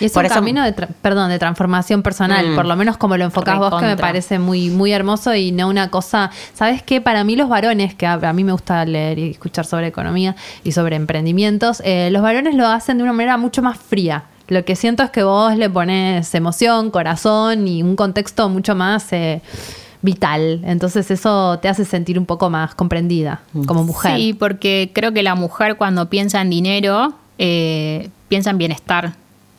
Y es Por un eso- camino de, tra- perdón, de transformación personal, Mm. por lo menos como lo enfocás vos, que me parece muy, muy hermoso y no una cosa. ¿Sabes qué? Para mí, los varones, que a, a mí me gusta leer y escuchar sobre economía y sobre emprendimientos, eh, los varones lo hacen de una manera mucho más fría. Lo que siento es que vos le pones emoción, corazón y un contexto mucho más eh, vital. Entonces, eso te hace sentir un poco más comprendida como mujer. Sí, porque creo que la mujer cuando piensa en dinero, eh, piensa en bienestar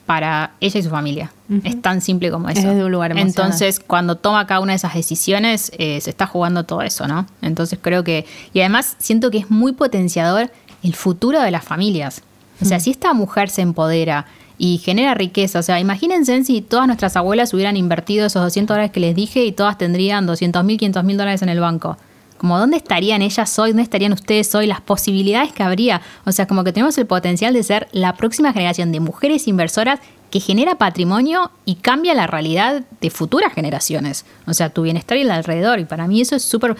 para ella y su familia. Es tan simple como eso. Es desde un lugar emocional. Entonces, cuando toma cada una de esas decisiones, eh, se está jugando todo eso, ¿no? Entonces creo que... Y además siento que es muy potenciador el futuro de las familias. O sea, si esta mujer se empodera y genera riqueza, o sea, imagínense si todas nuestras abuelas hubieran invertido esos 200 dólares que les dije y todas tendrían 200 mil, 500 mil dólares en el banco. Como dónde estarían ellas hoy, dónde estarían ustedes hoy, las posibilidades que habría. O sea, como que tenemos el potencial de ser la próxima generación de mujeres inversoras que genera patrimonio y cambia la realidad de futuras generaciones. O sea, tu bienestar y el alrededor. Y para mí eso es súper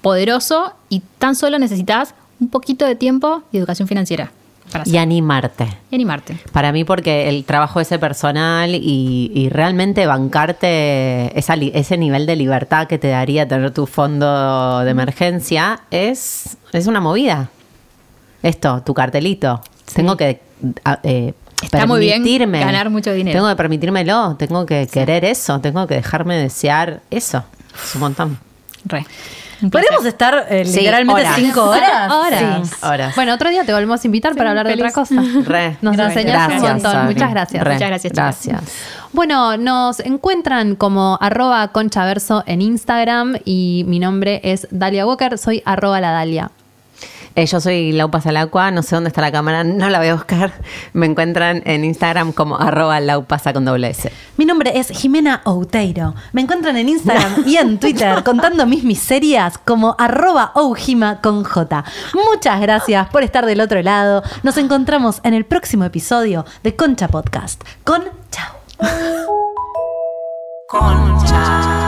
poderoso y tan solo necesitas un poquito de tiempo y educación financiera. Para Y animarte. Y animarte. Para mí, porque el trabajo ese personal y, y realmente bancarte esa ese nivel de libertad que te daría tener tu fondo de emergencia es, es una movida. Esto, tu cartelito. Tengo que eh, Está muy bien ganar mucho dinero. Tengo que permitírmelo, tengo que querer eso, tengo que dejarme desear eso. Es un montón. Re. Un ¿Podríamos placer. estar eh, Sí, literalmente horas. cinco horas? Horas. Sí. Horas. Bueno, otro día te volvemos a invitar para hablar de otra cosa. Re. Nos enseñaste un Gracias, montón. Sabri. Muchas gracias. Re. Muchas gracias, chicas. Gracias. Bueno, nos encuentran como arroba conchaverso en Instagram y mi nombre es Dalia Walker, soy arroba la Dalia. Eh, yo soy Laupa Salacua, no sé dónde está la cámara, no la voy a buscar. Me encuentran en Instagram como arroba laupasa con doble S. Mi nombre es Jimena Outeiro. Me encuentran en Instagram y en Twitter contando mis miserias como arroba oujima con J. Muchas gracias por estar del otro lado. Nos encontramos en el próximo episodio de Concha Podcast. Con chao. Concha.